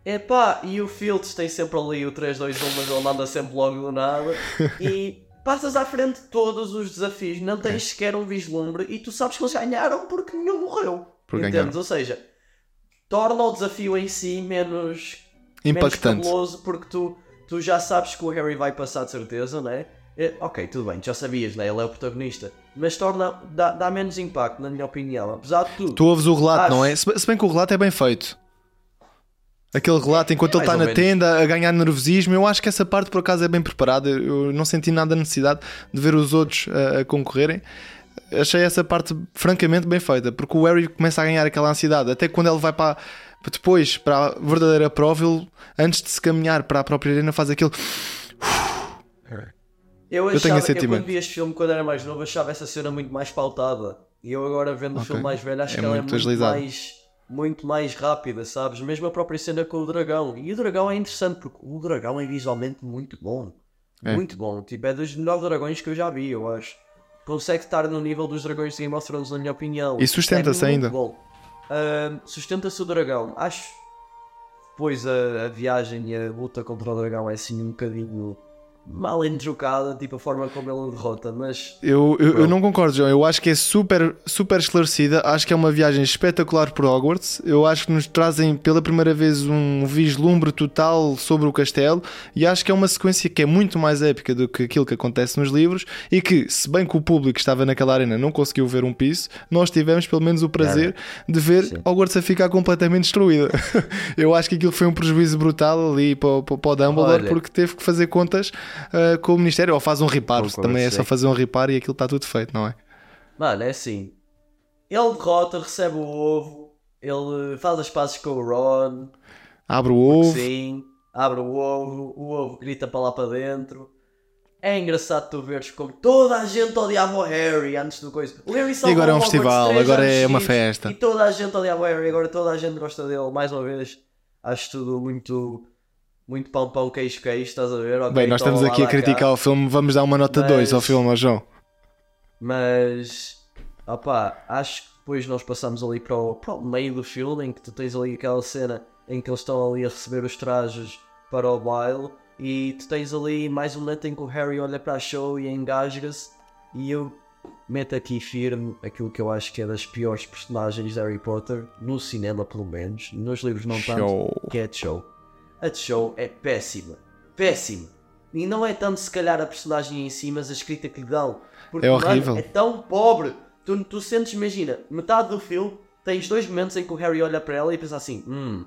Epá, e o Fields tem sempre ali o 3-2-1, mas ele manda sempre logo do nada. E passas à frente de todos os desafios, não tens sequer um vislumbre e tu sabes que eles ganharam porque nenhum morreu. Porque Entendes? ganharam. Ou seja, torna o desafio em si menos Impactante. menos porque tu, tu já sabes que o Harry vai passar de certeza, não é? É, Ok, tudo bem, já sabias, né? Ele é o protagonista. Mas torna, dá, dá menos impacto, na minha opinião. Apesar de tudo. Tu ouves o relato, Acho. não é? Se bem que o relato é bem feito. Aquele relato enquanto É ele está na menos. tenda a ganhar nervosismo, eu acho que essa parte por acaso é bem preparada. Eu não senti nada a necessidade de ver os outros a, a concorrerem. Achei essa parte francamente bem feita, porque o Harry começa a ganhar aquela ansiedade. Até quando ele vai para depois para a verdadeira prova, ele, antes de se caminhar para a própria arena, faz aquele. Eu, Eu tenho achava, esse eu quando sentimento. vi este filme quando era mais novo, achava essa cena muito mais pautada. E eu agora vendo o Ok. filme mais velho, acho É que ela é muito muito agilizado. mais, muito mais rápida, sabes? Mesmo a própria cena com o dragão. E o dragão é interessante porque o dragão é visualmente muito bom. É. Muito bom. Tipo, é dos melhores dragões que eu já vi, eu acho. Consegue estar no nível dos dragões de Game of Thrones, na minha opinião. E sustenta-se É ainda. Ahm, sustenta-se o dragão. Acho. Pois a, a viagem e a luta contra o dragão é assim um bocadinho mal entrocada, tipo a forma como ele o derrota, mas Eu, eu, eu não concordo, João. Eu acho que é super, super esclarecida. Acho que é uma viagem espetacular por Hogwarts. Eu acho que nos trazem pela primeira vez um vislumbre total sobre o castelo. E acho que é uma sequência que é muito mais épica do que aquilo que acontece nos livros. E que, se bem que o público que estava naquela arena não conseguiu ver um piso, nós tivemos pelo menos o prazer de ver Sim. Hogwarts a ficar completamente destruída. eu acho que aquilo foi um prejuízo brutal ali para, o- para o Dumbledore, Olha. porque teve que fazer contas ah, com o Ministério. Ou faz um reparo, Concordo, também é só sim. fazer um reparo e aquilo está tudo feito, não é? mano, é assim. Ele derrota, recebe o ovo, ele faz as pazes com o Ron, Abre o ovo. sim, abre o ovo, o ovo grita para lá para dentro. É engraçado tu veres como toda a gente odiava o Harry antes do coisa. O Harry salvou agora é um festival, agora é uma festa. E toda a gente odiava o Harry, agora toda a gente gosta dele. Mais uma vez, acho tudo muito, muito pão pão, queijo queijo, estás a ver? Ok, Bem, nós toma estamos aqui a dá cá. criticar o filme, vamos dar uma nota 2 ao filme, João. Mas, opá, acho que depois nós passamos ali para o, para o meio do filme em que tu tens ali aquela cena em que eles estão ali a receber os trajes para o baile e tu tens ali mais um momento em que o Harry olha para a show e engasga-se e eu mete aqui firme aquilo que eu acho que é das piores personagens de Harry Potter, no cinema pelo menos, nos livros não tanto, Show. que é a. A Cho é péssima, péssima. E não é tanto se calhar a personagem em si, mas a escrita que lhe dão. Porque, É mano, horrível. é tão pobre. Tu, tu sentes, imagina, metade do filme tens dois momentos em que o Harry olha para ela e pensa assim: hum,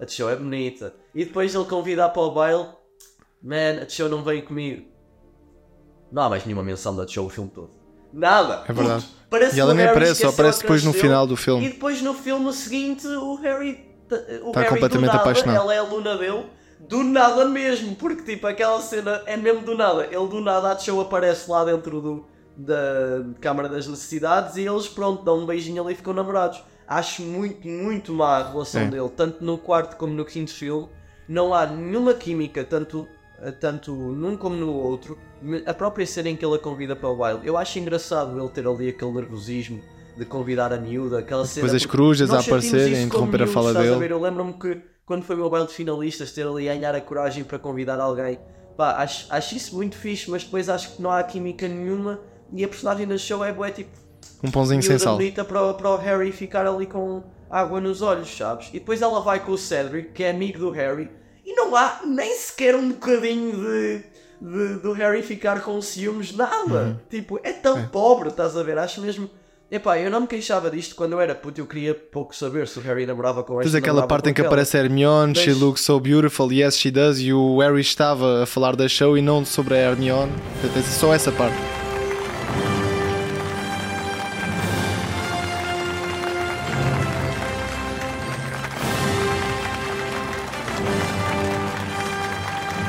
a Cho é bonita. E depois ele convida para o baile: man, a Cho não veio comigo. Não há mais nenhuma menção da Cho o filme todo. Nada. É verdade. Puto, parece E ela nem aparece, só aparece a depois no final do filme. E depois no filme seguinte o Harry. O Tá Harry completamente do nada, apaixonado. Ela é aluna dele. Do nada mesmo, porque tipo aquela cena é mesmo do nada. Ele do nada a show aparece lá dentro do, da Câmara das Necessidades e eles pronto dão um beijinho ali e ficam namorados. Acho muito, muito má a relação É. dele, tanto no quarto como no quinto filme. Não há nenhuma química, tanto, tanto num como no outro. A própria cena em que ele a convida para o baile, eu acho engraçado ele ter ali aquele nervosismo de convidar a miúda, aquela cena. Depois as nós a aparecerem, a interromper a fala dele. ver? Eu lembro-me que quando foi o meu baile de finalistas, ter ali a ganhar a coragem para convidar alguém, pá, acho, acho isso muito fixe, mas depois acho que não há química nenhuma e a personagem da show é bué, tipo, Um pãozinho sem sal. bonita para, o- para o Harry ficar ali com água nos olhos, sabes? E depois ela vai com o Cedric, que é amigo do Harry, e não há nem sequer um bocadinho de, de- do Harry ficar com ciúmes, nada. Uhum. Tipo, é tão pobre, estás a ver? Acho mesmo. Epá, eu não me queixava disto quando eu era puto, eu queria pouco saber se o Harry namorava com esta Depois aquela parte em que aquela. aparece a Hermione, she Mas- looks so beautiful, yes she does, e o Harry estava a falar da show e não sobre a Hermione. Portanto, é Só essa parte.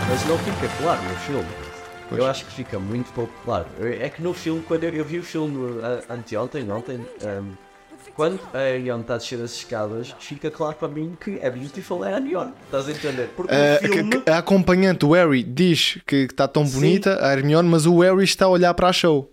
Mas não fica claro no filme. Eu acho que fica muito pouco claro. É que no filme, quando eu, eu vi o filme ah, anteontem, ontem, ahm, quando a Hermione está a descer as escadas, fica claro para mim que a Beautiful é a Hermione. Estás a entender? Porque A, filme... a- a acompanhante, o Harry, diz que está tão Sim. bonita, a Hermione, mas o Harry está a olhar para a show.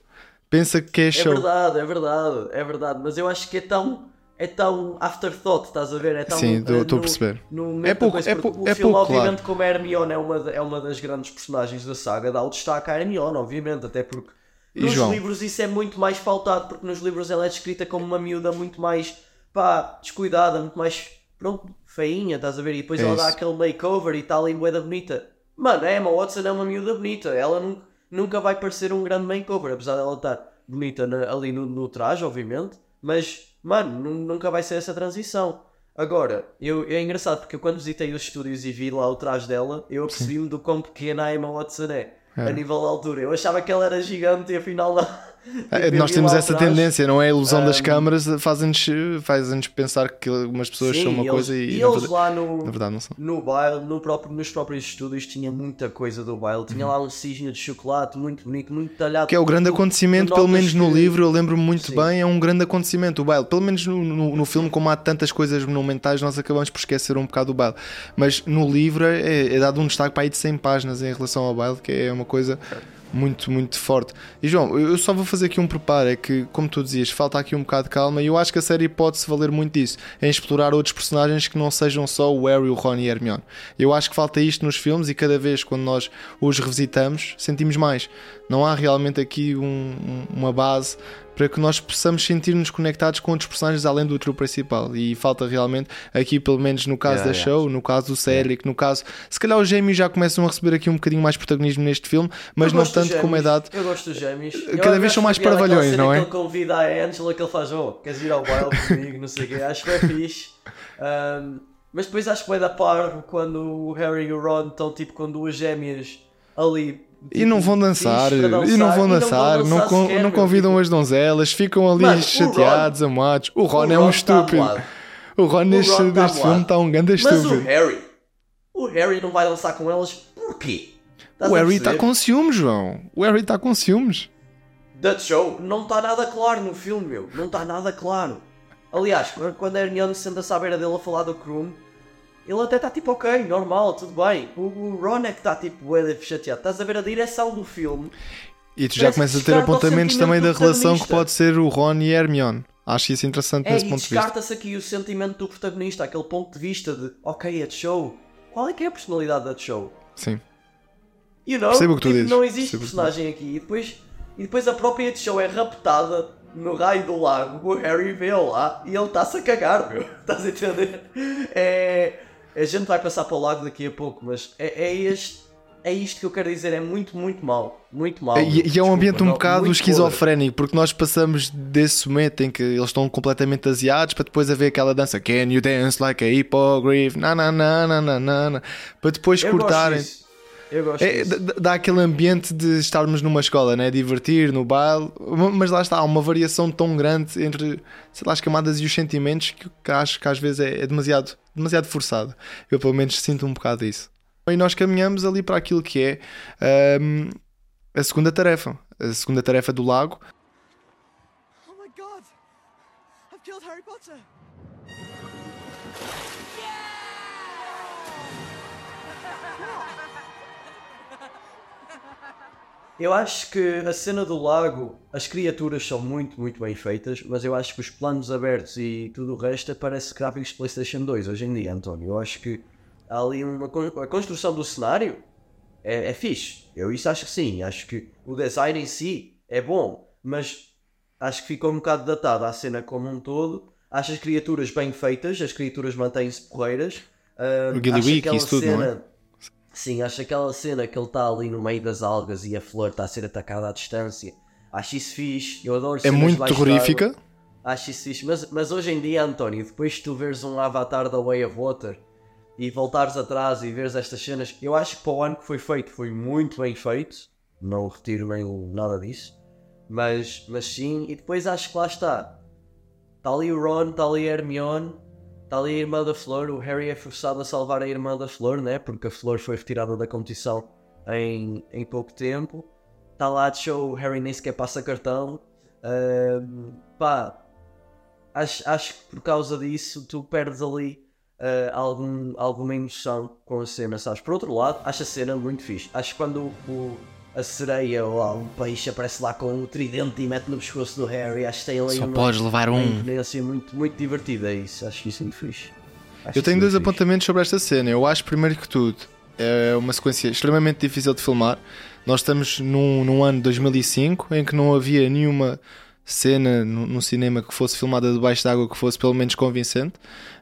Pensa que é É show. verdade, é verdade, é verdade. Mas eu acho que é tão... É tão afterthought, estás a ver? É tão, Sim, estou- ah, estou a perceber. no É pouco- coisa, é porque pou- o é filme, pouco claro. obviamente, como a Hermione é uma, é uma das grandes personagens da saga, dá o destaque à Hermione, obviamente, até porque E nos João? livros isso é muito mais faltado, porque nos livros ela é descrita como uma miúda muito mais, pá, descuidada, muito mais, pronto, feinha, estás a ver? E depois É ela dá isso. aquele makeover e está ali moeda bonita. Mano, a Emma Watson é uma miúda bonita, ela nun- nunca vai parecer um grande makeover, apesar dela estar bonita na- ali no, no traje, obviamente, mas, mano, nun- nunca vai ser essa transição. Agora, eu, é engraçado porque eu quando visitei os estúdios e vi lá o traje dela, eu apercebi-me do quão pequena a Emma Watson é. A nível de altura, eu achava que ela era gigante e afinal não. É, Nós temos lá essa traje. tendência, não é? A ilusão das Um, câmaras faz-nos faz pensar que umas pessoas Sim, são uma e coisa eles, e, e eles verdade, lá no, na verdade não são. no baile, no próprio, nos próprios estúdios, tinha muita coisa do baile. Tinha lá um cisne de chocolate muito bonito, muito detalhado. Uhum. Que é o grande acontecimento, pelo menos no que- livro, eu lembro-me muito Sim. bem, é um grande acontecimento o baile. Pelo menos no, no, no filme, como há tantas coisas monumentais, nós acabamos por esquecer um bocado o baile. Mas no livro é, é dado um destaque para aí de 100 páginas em relação ao baile, que é uma coisa muito, muito forte. E João, eu só vou fazer aqui um preparo, é que, como tu dizias, falta aqui um bocado de calma e eu acho que a série pode-se valer muito disso, em explorar outros personagens que não sejam só o Harry, o Ron e a Hermione. Eu acho que falta isto nos filmes e cada vez quando nós os revisitamos, sentimos mais. Não há realmente aqui um- um- uma base para que nós possamos sentir-nos conectados com outros personagens além do trio principal. E falta realmente aqui, pelo menos no caso Yeah, da yeah. show, no caso do Cedric, no caso, se calhar os gêmeos já começam a receber aqui um bocadinho mais protagonismo neste filme, mas Eu não tanto como é dado. Eu gosto dos gêmeos. Cada vez são mais parvalhões, não é? Que ele convida a Angela que ele faz, oh, queres ir ao baile comigo, não sei o quê. Acho que é fixe. Ahm, mas depois acho que vai dar par quando o Harry e o Ron estão tipo com duas gêmeas ali. E não vão dançar, para e não vão dançar, não, dançar con- sequer, não convidam tipo, as donzelas, ficam ali o chateados, amados. O Ron o é um Ron tá estúpido. amuado. O Ron neste, Ron tá neste filme está um grande Mas estúpido. o Harry, o Harry não vai dançar com elas porquê? Estás O Harry está com ciúmes, João. O Harry está com ciúmes. That show não está nada claro no filme, meu. Não está nada claro. Aliás, quando a Hermione senta-se à beira dele a falar do Krum, ele até está tipo, ok, normal, tudo bem. O, o Ron é que está tipo, bué chateado. Estás a ver a direção do filme. E tu já começas a ter apontamentos também da relação que pode ser o Ron e Hermione. Acho isso interessante É, nesse ponto de vista. descarta-se aqui o sentimento do protagonista, aquele ponto de vista de, ok, é de show. Qual é que é a personalidade da show? Sim. You know? Percebo que tu Tipo, dizes, Não existe percebo personagem aqui. E depois, E depois a própria Show é raptada no raio do lago, o Harry vê lá e ele está-se a cagar, meu. Estás a entender? É, a gente vai passar para o lago daqui a pouco, mas é, é este. É isto que eu quero dizer, é muito, muito mal. Muito mal. E, e é um Desculpa, ambiente um não, bocado esquizofrénico, porque nós passamos desse momento em que eles estão completamente aziados para depois haver aquela dança Can you dance like a hippogriff? Na, na, na, na, na, na, na, para depois. Eu gosto cortarem. disso. Eu gosto É, dá aquele ambiente de estarmos numa escola, né? divertir no baile, mas lá está, há uma variação tão grande entre lá, as camadas e os sentimentos que, que acho que às vezes é, é demasiado, demasiado forçado. Eu pelo menos sinto um bocado isso. E nós caminhamos ali para aquilo que é ahm, a segunda tarefa, a segunda tarefa do lago. Eu acho que a cena do lago, as criaturas são muito, muito bem feitas, mas eu acho que os planos abertos e tudo o resto parece gráficos de PlayStation 2 hoje em dia, António. Eu acho que há ali uma a construção do cenário é, é fixe. Eu isso acho que sim. Acho que o design em si é bom, mas acho que ficou um bocado datado a cena como um todo. Acho as criaturas bem feitas, as criaturas mantêm-se porreiras. Ah, O Gilly Week isso tudo, não é? Sim, acho aquela cena que ele está ali no meio das algas e a flor está a ser atacada à distância. Acho isso fixe. Eu adoro É muito terrorífica. Acho isso fixe. Mas, mas hoje em dia, António, depois de tu veres um avatar da Way of Water e voltares atrás e veres estas cenas, eu acho que para o ano que foi feito foi muito bem feito. Não retiro nem o- nada disso. Mas, mas sim, e depois acho que lá está. Está ali o Ron, está ali a Hermione, está ali a irmã da Flor. O Harry é forçado a salvar a irmã da Flor, né? Porque a Flor foi retirada da competição em, em pouco tempo. Está lá de show, o Harry nem sequer passa cartão. Ahm, pá, acho, acho que por causa disso tu perdes ali ah, algum, alguma emoção com a cena, sabes? Por outro lado, acho a cena muito fixe. Acho que quando o, a sereia ou lá, um peixe aparece lá com o tridente e mete no pescoço do Harry, acho que tem ali Só uma, podes levar uma um. imponência muito, muito divertida. É isso, acho isso muito fixe. Acho Eu tenho isso dois fixe. apontamentos sobre esta cena. Eu acho, primeiro que tudo, é uma sequência extremamente difícil de filmar. Nós estamos num, num ano de 2005 em que não havia nenhuma cena no, no cinema que fosse filmada debaixo d'água que fosse pelo menos convincente.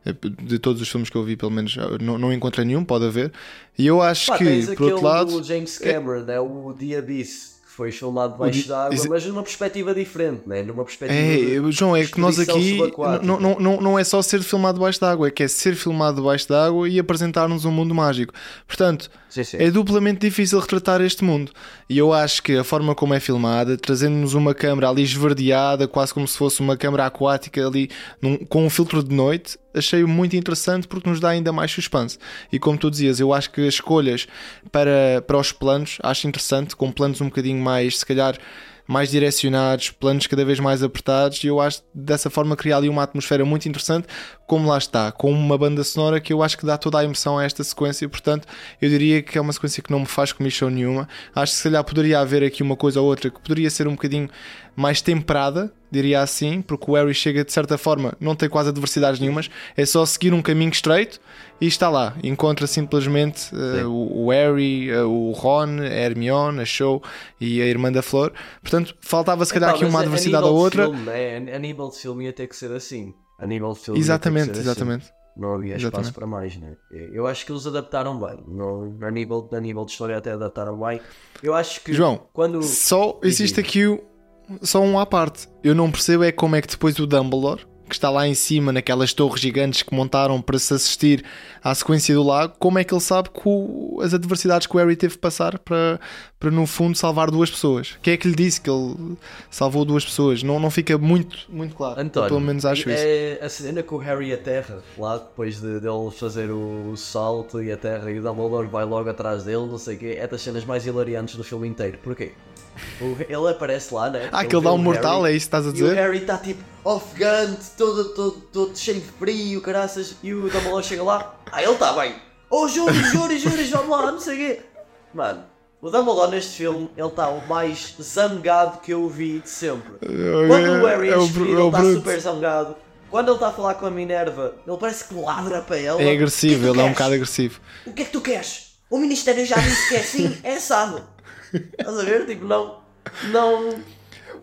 Eh, De todos os filmes que eu vi, pelo menos eh, não, não encontrei nenhum, pode haver. E eu acho Pá, que, por outro lado. do James Cameron, é o The Abyss, foi filmado debaixo d'água, mas numa perspectiva diferente, né? numa perspectiva É, de João, é que nós aqui não, não, não, é só ser filmado debaixo d'água, é que é ser filmado debaixo d'água e apresentar-nos um mundo mágico. Portanto, Sim, sim. é duplamente difícil retratar este mundo. E eu acho que a forma como é filmada, trazendo-nos uma câmara ali esverdeada, quase como se fosse uma câmara aquática ali num- com um filtro de noite, achei muito interessante porque nos dá ainda mais suspense. E como tu dizias, eu acho que as escolhas para, para os planos, acho interessante, com planos um bocadinho mais, se calhar, mais direcionados, planos cada vez mais apertados, e eu acho dessa forma criar ali uma atmosfera muito interessante, como lá está, com uma banda sonora que eu acho que dá toda a emoção a esta sequência, portanto, eu diria que é uma sequência que não me faz comissão nenhuma. Acho que se calhar poderia haver aqui uma coisa ou outra que poderia ser um bocadinho mais temperada, diria assim, porque o Harry chega de certa forma, não tem quase adversidades nenhumas, é só seguir um caminho estreito e está lá. Encontra simplesmente eh, o, o Harry, eh, o Ron, a Hermione, a Show e a irmã da Flor. Portanto, faltava se calhar Epá, aqui uma adversidade ou outra. Filme, né? A nível de filme ia ter que ser assim. A nível de filme ia ter que Exatamente, assim. exatamente. Não havia espaço Exatamente. para mais, né? Eu acho que eles adaptaram bem. No, a, nível, a nível de história até adaptaram bem. Eu acho que João, quando. Só existe aqui o- só um à parte. Eu não percebo é como é que depois o Dumbledore, que está lá em cima naquelas torres gigantes que montaram para se assistir à sequência do lago, como é que ele sabe que o- as adversidades que o Harry teve que passar para, para no fundo salvar duas pessoas? Quem é que lhe disse que ele salvou duas pessoas? Não, não fica muito, muito claro. António, Pelo menos acho isso. é a cena com o Harry a terra, lá depois de, dele fazer o, o salto e a terra e o Dumbledore vai logo atrás dele, não sei o quê, é das cenas mais hilariantes do filme inteiro. Porquê? Ele aparece lá, né? Ah, Ele que ele dá um mortal, Harry, é isso que estás a E o dizer? Harry está tipo ofegante, todo, todo, todo cheio de frio, caraças, e o Dumbledore chega lá, ah, ele está bem. Oh, juros, juros, juros, vamos lá, não sei o quê. Mano, o Dumbledore neste filme, ele está o mais zangado que eu vi de sempre. Quando o Harry é, É é ele está super zangado. Quando ele está a falar com a Minerva, ele parece que ladra para ela. É agressivo, que é que ele é um queres? bocado agressivo. O que é que tu queres? O Ministério já disse que é assim, é assado. Estás a? Tipo, não. não.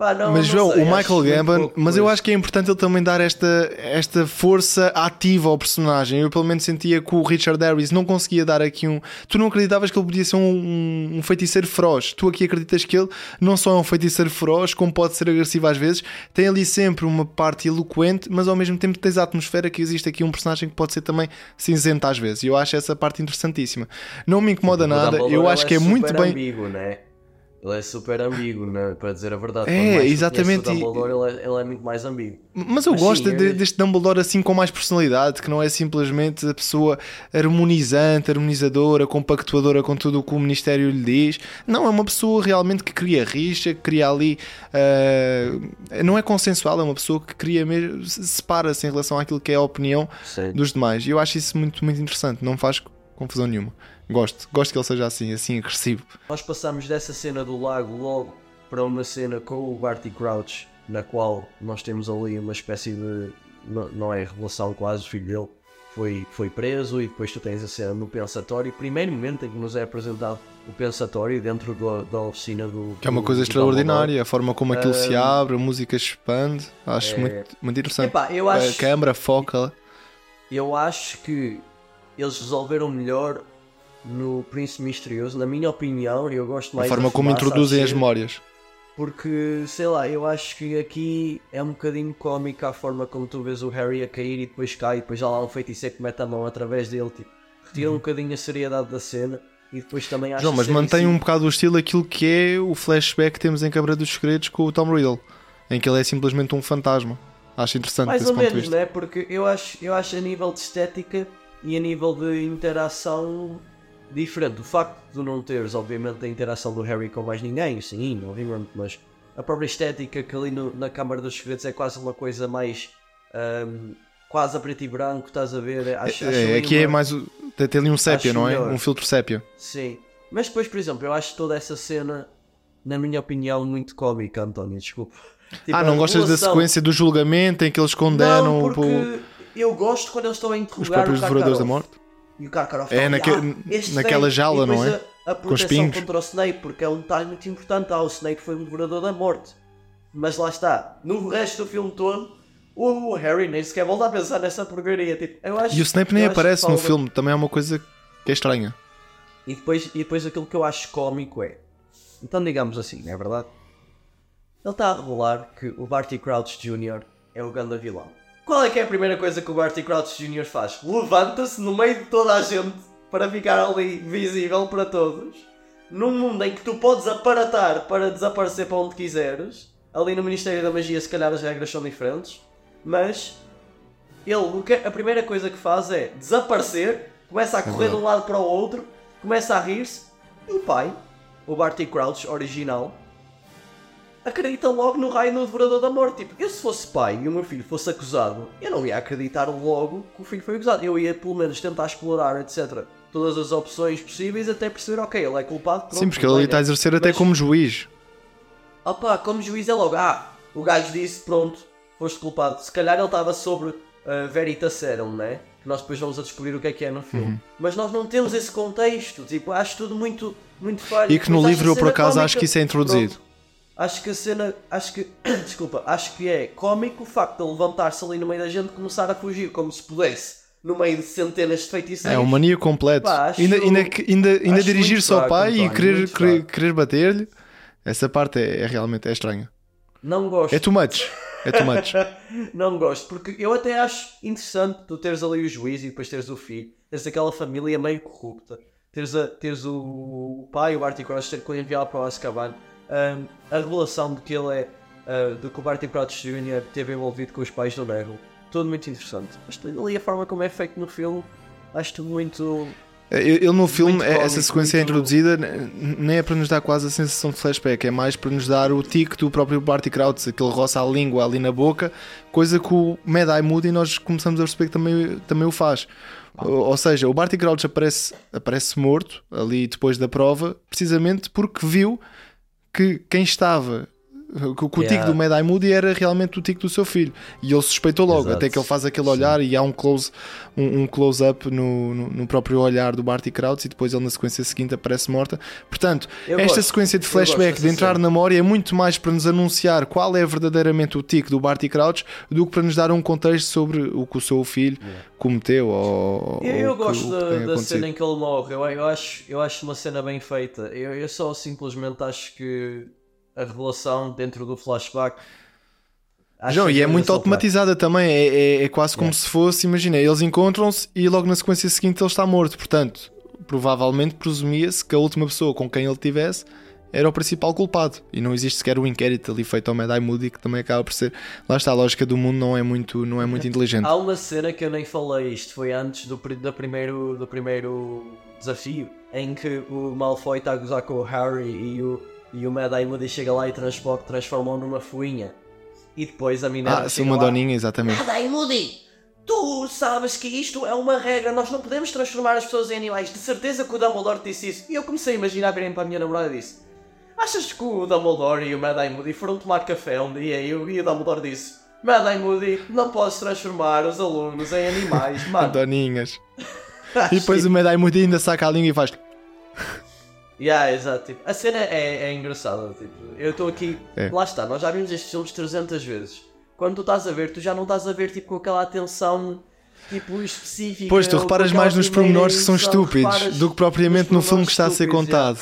Pá, não Mas João, sei, o Michael muito Gambon, mas eu acho que é importante ele também dar esta, esta força ativa ao personagem. Eu pelo menos sentia que o Richard Harris não conseguia dar aqui um. Tu não acreditavas que ele podia ser um, um feiticeiro feroz. Tu aqui acreditas que ele não só é um feiticeiro feroz, como pode ser agressivo às vezes, tem ali sempre uma parte eloquente, mas ao mesmo tempo tens a atmosfera que existe aqui um personagem que pode ser também cinzento às vezes. E eu acho essa parte interessantíssima. Não me incomoda nada, eu acho que é muito super bem. ambíguo, né? Ele é super ambíguo, né? para dizer a verdade. É, exatamente, O Dumbledore, ele, é, ele é muito mais ambíguo. Mas eu Mas gosto sim, de- eu- deste Dumbledore assim com mais personalidade, que não é simplesmente a pessoa harmonizante, harmonizadora, compactuadora com tudo o que o Ministério lhe diz. Não, é uma pessoa realmente que cria rixa, que cria ali. ah, não é consensual, é uma pessoa que cria mesmo. se- separa-se em relação àquilo que é a opinião Sim. dos demais. E eu acho isso muito, muito interessante, não faz confusão nenhuma. Gosto, gosto que ele seja assim, assim agressivo. Nós passamos dessa cena do lago logo para uma cena com o Barty Crouch, na qual nós temos ali uma espécie de. Não, não é revelação quase, o filho dele foi, foi preso e depois tu tens a cena no pensatório. Primeiro momento em que nos é apresentado o pensatório dentro do- da oficina do. Que é uma coisa extraordinária, a forma como aquilo se abre, a música expande, acho muito, muito interessante. Epá, eu acho- A câmara foca. Eu acho que eles resolveram melhor no Príncipe Misterioso, na minha opinião, eu gosto A mais forma da como fumaça a introduzem as memórias. Porque, sei lá, eu acho que aqui é um bocadinho cómica a forma como tu vês o Harry a cair e depois cai, e depois já lá um feiticeiro que mete a mão através dele, tipo, retira um bocadinho a seriedade da cena e depois também acho Uhum. João, mas mantém um bocado o estilo aquilo que é o flashback que temos em Cabra dos Segredos com o Tom Riddle, em que ele é simplesmente um fantasma. Acho interessante Mais desse ou menos, né? Porque eu acho, eu acho a nível de estética e a nível de interação diferente. O facto de não teres, obviamente, a interação do Harry com mais ninguém, sim, obviamente, mas a própria estética que ali no- na Câmara dos Segredos é quase uma coisa mais. ahm, quase a preto e branco, estás a ver? Acho, acho É, ali aqui é mais. Tem ali um sépia, Acho não é? melhor. Um filtro sépia. Sim. Mas depois, por exemplo, eu acho toda essa cena, na minha opinião, muito cómica, António, desculpa. Tipo, ah, não gostas da sequência do julgamento em que eles condenam não, o- porque eu gosto quando eles estão a os interrogar próprios o devoradores da morte? E o Karkaroff É, naque- ali, "Ah, naquela vem." jaula, não é? A, a proteção contra o Snape, porque é um detalhe muito importante. Ah, o Snape foi um devorador da morte. Mas lá está, no resto do filme todo, o Harry nem sequer volta a pensar nessa porcaria. Tipo, eu acho, E o Snape nem aparece no filme, também é uma coisa que é estranha. E depois, e depois aquilo que eu acho cómico é. Então digamos assim, não é verdade? Ele está a revelar que o Barty Crouch Jr. é o grande vilão. Qual é que é a primeira coisa que o Barty Crouch Jr. faz? Levanta-se no meio de toda a gente para ficar ali visível para todos. Num mundo em que tu podes aparatar para desaparecer para onde quiseres. Ali no Ministério da Magia, se calhar as regras são diferentes. Mas ele, o que- a primeira coisa que faz é desaparecer, começa a correr de um lado para o outro, começa a rir-se, e o pai, o Barty Crouch original, acredita logo no raio no Devorador da Morte. Tipo, eu se fosse pai e o meu filho fosse acusado, eu não ia acreditar logo que o filho foi acusado. Eu ia pelo menos tentar explorar, etc. Todas as opções possíveis até perceber, ok, ele é culpado. pronto, Sim, porque ele está a exercer até Mas- como juiz. Opa, como juiz é logo, ah, o gajo disse, pronto, foste culpado. Se calhar ele estava sobre uh, Veritaserum, né? Que nós depois vamos a descobrir o que é que é no filme. Uhum. Mas nós não temos esse contexto, tipo, acho tudo muito, muito falho. E que no livro, eu, por acaso, cómica- acho que isso é introduzido. Pronto. Acho que a cena, acho que, desculpa, acho que é cómico o facto de ele levantar-se ali no meio da gente e começar a fugir como se pudesse, no meio de centenas de feiticeiros. É um mania completo. Pá, ainda ainda, ainda, ainda dirigir-se ao pai e querer, querer, querer bater-lhe, essa parte é, é realmente é estranha. Não gosto. É too much. É too much. Não gosto, porque eu até acho interessante tu teres ali o juiz e depois teres o filho, teres aquela família meio corrupta, teres, a, teres o, o pai, o Barty Crouch, ter que enviar para o Azkaban, Ahm, a revelação de que ele é, ah, de que o Barty Crouch Jr. esteve envolvido com os pais do Neville, tudo muito interessante. Mas ali a forma como é feito no filme, acho tudo muito. Ele no filme, Muito é- essa cómico, sequência é muito- introduzida, n- nem é para nos dar quase a sensação de flashback, é mais para nos dar o tique do próprio Barty Crouch, aquele roça a língua ali na boca, coisa que o Mad Eye Moody nós começamos a perceber que também, também o faz. Ou, ou seja, o Barty Crouch aparece, aparece morto ali depois da prova, precisamente porque viu que quem estava Que, o- que o Yeah. tico do Mad Eye Moody era realmente o tico do seu filho. E ele suspeitou logo, Exato. até que ele faz aquele olhar e há um close um, um close-up no, no, no próprio olhar do Barty Crouch e depois ele na sequência seguinte aparece morta. Portanto, Eu esta gosto. sequência de flashback de entrar na memória é muito mais para nos anunciar qual é verdadeiramente o tico do Barty Crouch do que para nos dar um contexto sobre o que o seu filho cometeu ou, Eu, ou eu o que- gosto que da, tem da cena em que ele morre. Eu, eu acho, eu acho uma cena bem feita. Eu, eu só simplesmente acho que a revelação dentro do flashback. acho João, e é muito automatizada também. É, é- é quase como se fosse, imagina, eles encontram-se e logo na sequência seguinte ele está morto. Portanto, provavelmente presumia-se que a última pessoa com quem ele tivesse era o principal culpado. E não existe sequer o inquérito ali feito ao Mad Eye Moody, que também acaba por ser. Lá está, a lógica do mundo não é muito, não é muito inteligente. Há uma cena que eu nem falei, isto foi antes do, do, primeiro, do primeiro desafio, em que o Malfoy está a gozar com o Harry e o, e o Mad Eye Moody chega lá e transforma-o numa fuinha. E depois a Minerva Ah, sim, uma lá, doninha, exatamente. Mad Eye Moody, tu sabes que isto é uma regra, nós não podemos transformar as pessoas em animais. De certeza que o Dumbledore disse isso. E eu comecei a imaginar virem para a minha namorada e disse... Achas que o Dumbledore e o Mad Eye Moody foram tomar café um dia e o e o Dumbledore disse Mad Eye Moody, não podes transformar os alunos em animais, mano. Doninhas. E depois o Mad Eye Moody ainda saca a língua e faz. Yeah, exato. Tipo, a cena é, é engraçada. Tipo, eu estou aqui. É. Lá está, nós já vimos estes filmes 300 vezes. Quando tu estás a ver, tu já não estás a ver tipo, com aquela atenção tipo, específica. Pois, tu reparas mais nos pormenores que são estúpidos do que propriamente no filme que está a ser contado.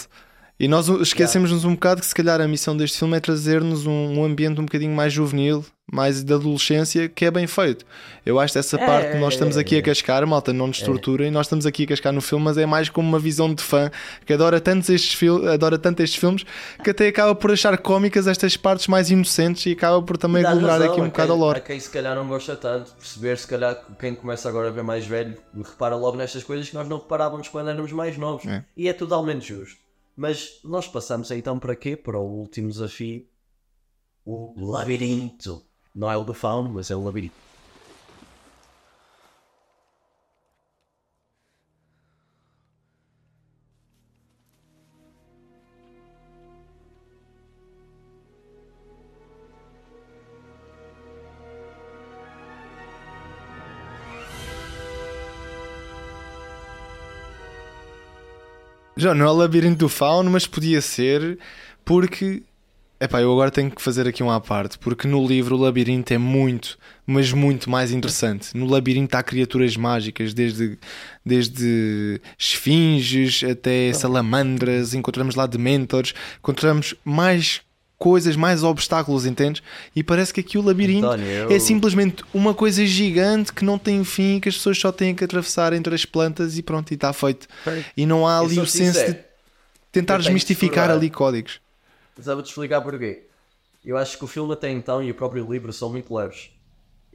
E nós esquecemos-nos um bocado que se calhar a missão deste filme é trazer-nos um, um ambiente um bocadinho mais juvenil, mais de adolescência, que é bem feito. Eu acho que essa É, parte nós estamos é, aqui é. a cascar, malta, não nos tortura, e nós estamos aqui a cascar no filme, mas é mais como uma visão de fã que adora tanto estes, adora tanto estes filmes que até acaba por achar cómicas estas partes mais inocentes e acaba por também aglomerar aqui um bocado a lore. A quem se calhar não gosta tanto, perceber se calhar que quem começa agora a ver mais velho repara logo nestas coisas que nós não reparávamos quando éramos mais novos. É. E é totalmente justo. Mas nós passamos então para quê? Para o último desafio. O labirinto. Não é o do fauno, mas é o labirinto. Já não é o labirinto do fauno, mas podia ser porque. Epá, eu agora tenho que fazer aqui um à parte, porque no livro o labirinto é muito, mas muito mais interessante. No labirinto há criaturas mágicas, desde, desde esfinges até salamandras, encontramos lá dementors, encontramos mais coisas, mais obstáculos, entendes? E parece que aqui o labirinto António, eu- é simplesmente uma coisa gigante que não tem fim, que as pessoas só têm que atravessar entre as plantas e pronto, e está feito. E não há ali o senso de tentar desmistificar ali códigos. Mas eu vou-te explicar porquê. Eu acho que o filme até então e o próprio livro são muito leves.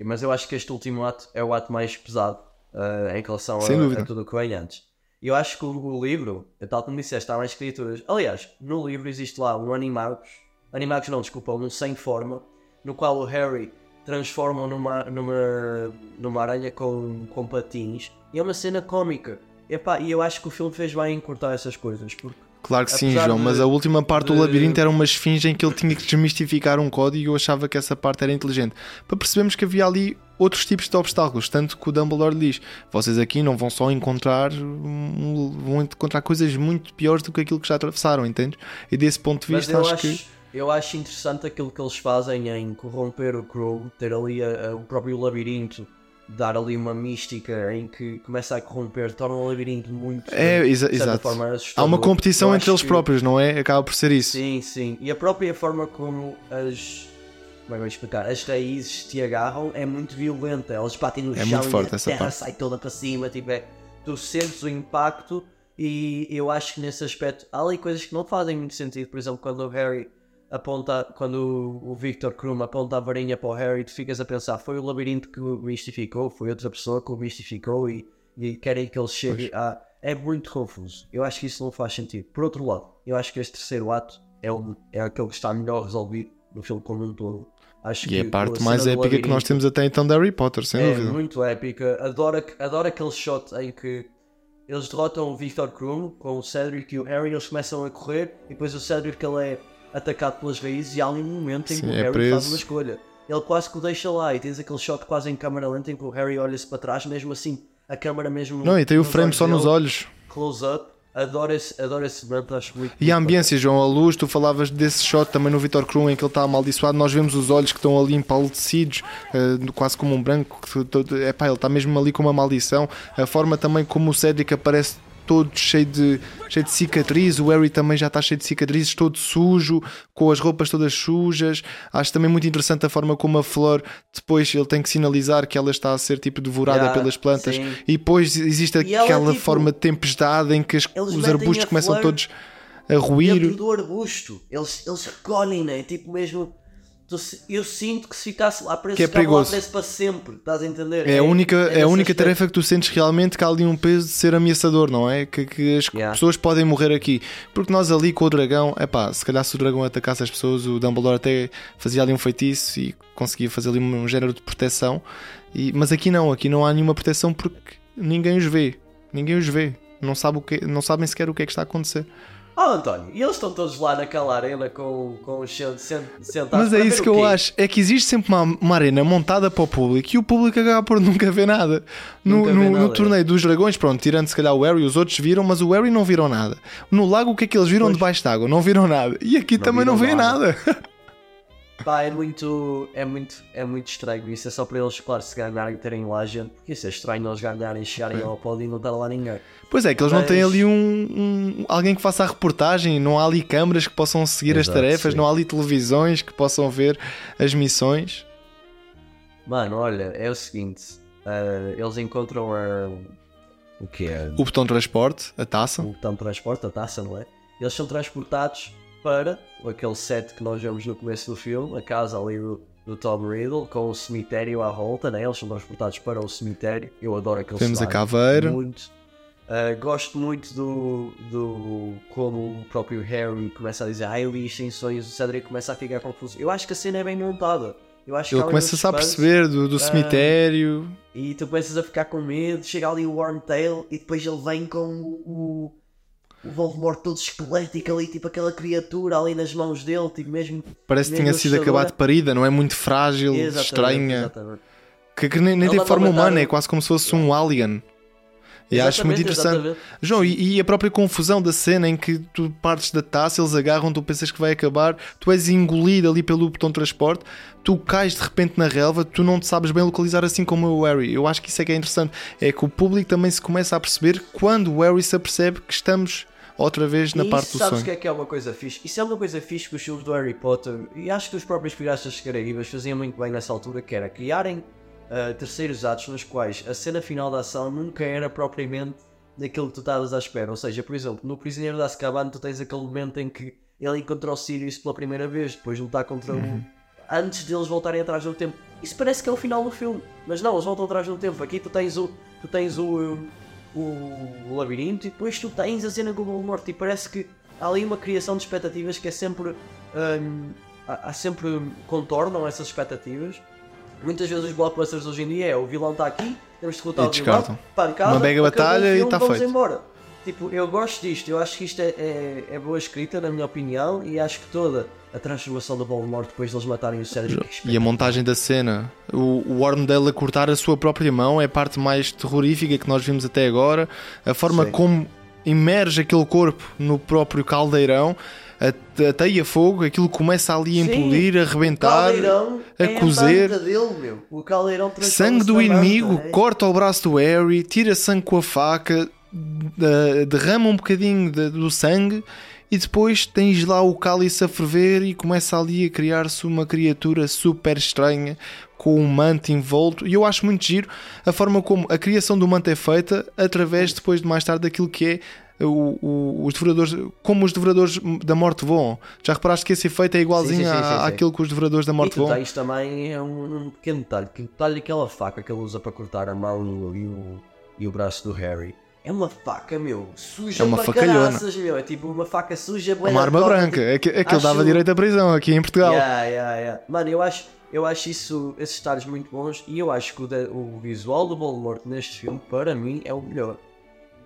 Mas eu acho que este último ato é o ato mais pesado ah, em relação a, a tudo o que vem antes. Eu acho que o, o livro, tal como disseste, há mais criaturas. Aliás, no livro existe lá um Animagos. Animagos não, desculpa, um sem forma. No qual o Harry transforma numa, numa, numa aranha com, com patins. E é uma cena cómica. Epá, e eu acho que o filme fez bem em cortar essas coisas. Porque Claro que sim, Apesar João, de- mas a última parte do de- labirinto era uma esfinge em que ele tinha que desmistificar um código e eu achava que essa parte era inteligente. Para percebermos que havia ali outros tipos de obstáculos, tanto que o Dumbledore diz: vocês aqui não vão só encontrar, vão encontrar coisas muito piores do que aquilo que já atravessaram, entende? E desse ponto de vista, acho, acho, que. eu acho interessante aquilo que eles fazem em corromper o Crow, ter ali a- a- o próprio labirinto, dar ali uma mística em que começa a corromper, torna o labirinto muito. É, exa- de certa exato. forma, Há uma competição entre eles que- próprios, não é? Acaba por ser isso. Sim, sim. E a própria forma como as. Como é que vou explicar? As raízes te agarram é muito violenta. Elas batem no É chão muito forte e a essa terra parte. sai toda para cima. Tipo, é, tu sentes o impacto e eu acho que nesse aspecto há ali coisas que não fazem muito sentido. Por exemplo, quando o Harry aponta, quando o- Victor Krum aponta a varinha para o Harry, tu ficas a pensar: foi o labirinto que o mistificou, foi outra pessoa que o mistificou e, e querem que ele chegue a. É muito confuso. Eu acho que isso não faz sentido. Por outro lado, eu acho que este terceiro ato é, o, é aquele que está melhor resolvido no filme como um todo. Acho E é a parte mais épica que nós temos até então de Harry Potter, sem é dúvida. muito épica. Adoro, adoro aquele shot em que eles derrotam o Victor Krum com o Cedric e o Harry. Eles começam a correr e depois o Cedric ele é atacado pelas raízes e há ali um momento em Sim, que o é Harry preso. faz uma escolha. Ele quase que o deixa lá e tens aquele shot quase em câmera lenta em que o Harry olha-se para trás, mesmo assim, a câmera mesmo. Não, e tem o nos frame só nos dele, olhos. Close-up. Adoro esse, adoro esse momento, acho muito. E a ambiência, João, a luz, tu falavas desse shot também no Vitor Krum em que ele está amaldiçoado, nós vemos os olhos que estão ali empalidecidos, eh, quase como um branco, todo, epá, ele está mesmo ali com uma maldição, a forma também como o Cedric aparece todo cheio de, cheio de cicatrizes, o Harry também já está cheio de cicatrizes, todo sujo, com as roupas todas sujas, acho também muito interessante a forma como a flor, depois ele tem que sinalizar que ela está a ser tipo devorada Yeah, pelas plantas, sim. e depois existe E ela, aquela tipo, forma de tempestade em que as- os arbustos começam todos a ruir. dentro do arbusto. Eles, eles recolhem, né? Tipo mesmo. Tu Eu sinto que se ficasse lá preso, Que é ficava lá perigoso. preso para sempre. Estás a entender? É a única, é a nesse única aspecto. tarefa que tu sentes realmente que há ali um peso de ser ameaçador, não é? Que, que as Yeah. pessoas podem morrer aqui. Porque nós ali com o dragão, é pá, se calhar se o dragão atacasse as pessoas, o Dumbledore até fazia ali um feitiço e conseguia fazer ali um género de proteção. E, mas aqui não, aqui não há nenhuma proteção porque ninguém os vê. Ninguém os vê. Não, sabe o que, não sabem sequer o que é que está a acontecer. Oh António, e eles estão todos lá naquela arena com, com os sen- sen- sentados. Mas é isso que eu acho. É que existe sempre uma, uma arena montada para o público e o público acaba por nunca ver nada. No, no- vê no nada, é. torneio dos dragões, pronto, tirando se calhar o Harry, os outros viram, mas o Harry não viram nada. No lago, o que é que eles viram Pois. debaixo d'água? Não viram nada. E aqui também não vê nada. nada. Pá, é muito, é muito, é muito estranho. Isso é só para eles, claro, se ganharem terem lá gente. Porque isso é estranho eles ganharem, chegarem ao pódio e não estar lá ninguém. pois é, que eles não têm Mas- ali um, um- alguém que faça a reportagem, não há ali câmaras que possam seguir as Exato, tarefas, sim. não há ali televisões que possam ver as missões. Mano, olha, é o seguinte: ah, eles encontram. O que é? O botão de transporte, a taça. o botão de transporte, a taça, não é? Eles são transportados para aquele set que nós vemos no começo do filme, a casa ali do, do Tom Riddle, com o cemitério à volta, né? Eles são transportados para o cemitério. Eu adoro aquele Temos a caveira. Muito. Uh, gosto muito do, do como o próprio Harry começa a dizer ah, eu li sonhos, o Cedric começa a ficar confuso. Eu acho que a cena é bem montada. Eu acho que Ele começa-se a perceber do, do Ah, cemitério. E tu começas a ficar com medo, chega ali o Wormtail e depois ele vem com o, o Voldemort todo esquelético ali, tipo aquela criatura ali nas mãos dele, tipo mesmo. Parece que tinha sido acabado de parida, não é muito frágil, Exatamente, estranha. exatamente. Que, que nem, nem Ele tem forma humana, é quase como se fosse um alien. E acho muito interessante. exatamente. João, e, e a própria confusão da cena em que tu partes da taça, eles agarram, tu pensas que vai acabar, tu és engolido ali pelo botão de transporte, tu cais de repente na relva, tu não te sabes bem localizar assim como o Harry. Eu acho que isso é que é interessante. É que o público também se começa a perceber quando o Harry se apercebe que estamos outra vez na e parte do sabes o sonho. que é que é uma coisa fixe? Isso é uma coisa fixe que os filmes do Harry Potter e acho que os próprios Piratas Caraíbas faziam muito bem nessa altura, que era criarem ah, terceiros atos nos quais a cena final da ação nunca era propriamente daquilo que tu estavas à espera. Ou seja, por exemplo, no Prisioneiro da Azkaban tu tens aquele momento em que ele encontra o Sirius pela primeira vez, depois de lutar contra Uhum. o... Antes deles voltarem atrás no tempo. Isso parece que é o final do filme. Mas não, eles voltam atrás no tempo. Aqui tu tens o... Tu tens o... O, labirinto e depois tu tens a cena com o Voldemort e parece que há ali uma criação de expectativas que é sempre... hum, há, há sempre contornam essas expectativas. Muitas vezes os blockbusters hoje em dia é o vilão está aqui, temos de derrotar E o vilão, pancada, Uma mega batalha e filme, tá vamos feito. embora. Tipo, eu gosto disto, eu acho que isto é, é, é boa escrita, na minha opinião, e acho que toda a transformação do Voldemort depois deles matarem o Cedric é E a montagem da cena, o, o Wormdale a cortar a sua própria mão é a parte mais terrorífica que nós vimos até agora. A forma Sim. como emerge aquele corpo no próprio caldeirão, a, a teia fogo, aquilo começa ali a Sim. implodir, a caldeirão a é cozer. a dele, meu. O caldeirão transforma-se Sangue do na manta, inimigo, né? corta o braço do Harry, tira sangue com a faca, derrama um bocadinho de- do sangue e depois tens lá o cálice a ferver e começa ali a criar-se uma criatura super estranha com um manto envolto. E eu acho muito giro a forma como a criação do manto é feita através depois de mais tarde daquilo que é. o- o- os devoradores, como os devoradores da morte voam. Já reparaste que esse efeito é igualzinho Sim, sim, sim, à- sim, sim. àquilo que os devoradores da morte voam? tens também é um, um pequeno detalhe, que o detalhe daquela faca que ele usa para cortar a mão e o, e o braço do Harry. É uma faca, meu, suja É uma facalhona. caraças, meu. É tipo uma faca suja, bué Uma arma branca. tipo, É que- Aquilo dava acho- direito à prisão aqui em Portugal. Yeah, yeah, yeah. Mano, eu acho, eu acho isso, esses detalhes muito bons e eu acho que o, de- o visual do Voldemort neste filme, para mim, é o melhor.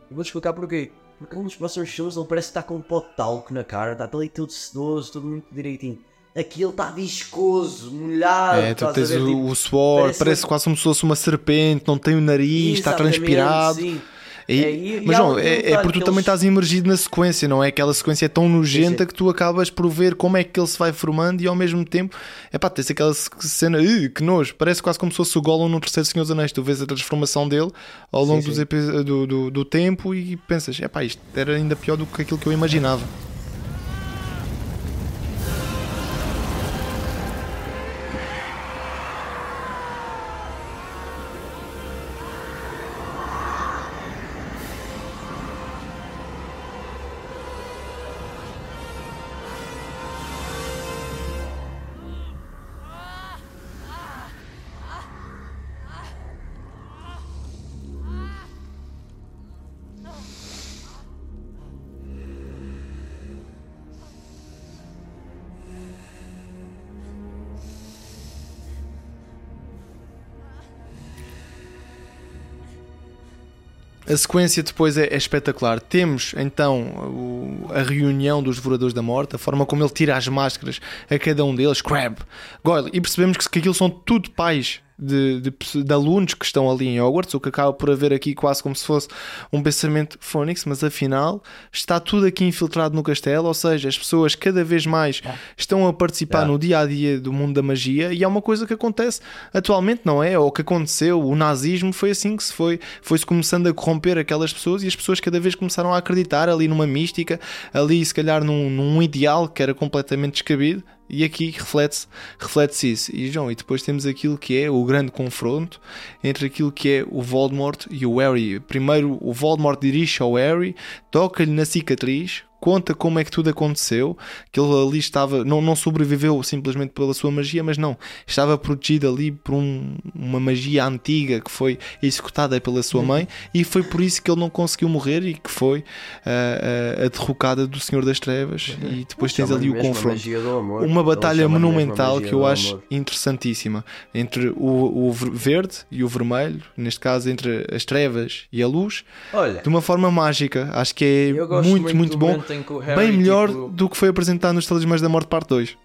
E vou-te explicar porquê. Porque um dos próximos filmes ele parece que está com um pó de talco na cara, está ali tudo sedoso, tudo muito direitinho. Aqui ele está viscoso, molhado. É, tu tens ver, o, tipo, o suor, parece, parece quase como se fosse uma serpente, não tem o nariz, está transpirado. sim. E- É, e- mas João, é, é porque tu também estás imergido na sequência, não é? Aquela sequência é tão nojenta que tu acabas por ver como é que ele se vai formando e ao mesmo tempo, é pá, tens aquela cena, "Ih, que nojo, parece quase como se fosse o Gollum no terceiro Senhor dos Anéis. Tu vês a transformação dele ao longo Sim, sim. do, do, do tempo e pensas, é pá, isto era ainda pior do que aquilo que eu imaginava. A sequência depois é, é espetacular. Temos então o- a reunião dos Devoradores da Morte, a forma como ele tira as máscaras a cada um deles, Crab, Goyle, e percebemos que, que aquilo são tudo pais de, de, de alunos que estão ali em Hogwarts, o que acaba por haver aqui quase como se fosse um pensamento Phonics, mas afinal está tudo aqui infiltrado no castelo, ou seja, as pessoas cada vez mais estão a participar no dia a dia do mundo da magia e é uma coisa que acontece atualmente, não é? Ou que aconteceu, o nazismo foi assim que se foi, foi-se começando a corromper aquelas pessoas e as pessoas cada vez começaram a acreditar ali numa mística, ali se calhar num, num ideal que era completamente descabido. E aqui reflete-se reflete isso. E João, e depois temos aquilo que é o grande confronto entre aquilo que é o Voldemort e o Harry. Primeiro o Voldemort dirige ao Harry, toca-lhe na cicatriz, conta como é que tudo aconteceu, que ele ali estava, não, não sobreviveu simplesmente pela sua magia, mas não, estava protegido ali por um- uma magia antiga que foi executada pela sua mãe e foi por isso que ele não conseguiu morrer e que foi ah, ah, a derrocada do Senhor das Trevas e depois tens ali o confronto amor. uma batalha monumental que eu acho amor. interessantíssima entre o, o ver- verde e o vermelho, neste caso entre as trevas e a luz, Olha, de uma forma mágica. Acho que é muito, muito muito, bom. Momento em que o Harry, Bem melhor tipo- do que foi apresentado nos Talismãs da Morte, parte 2.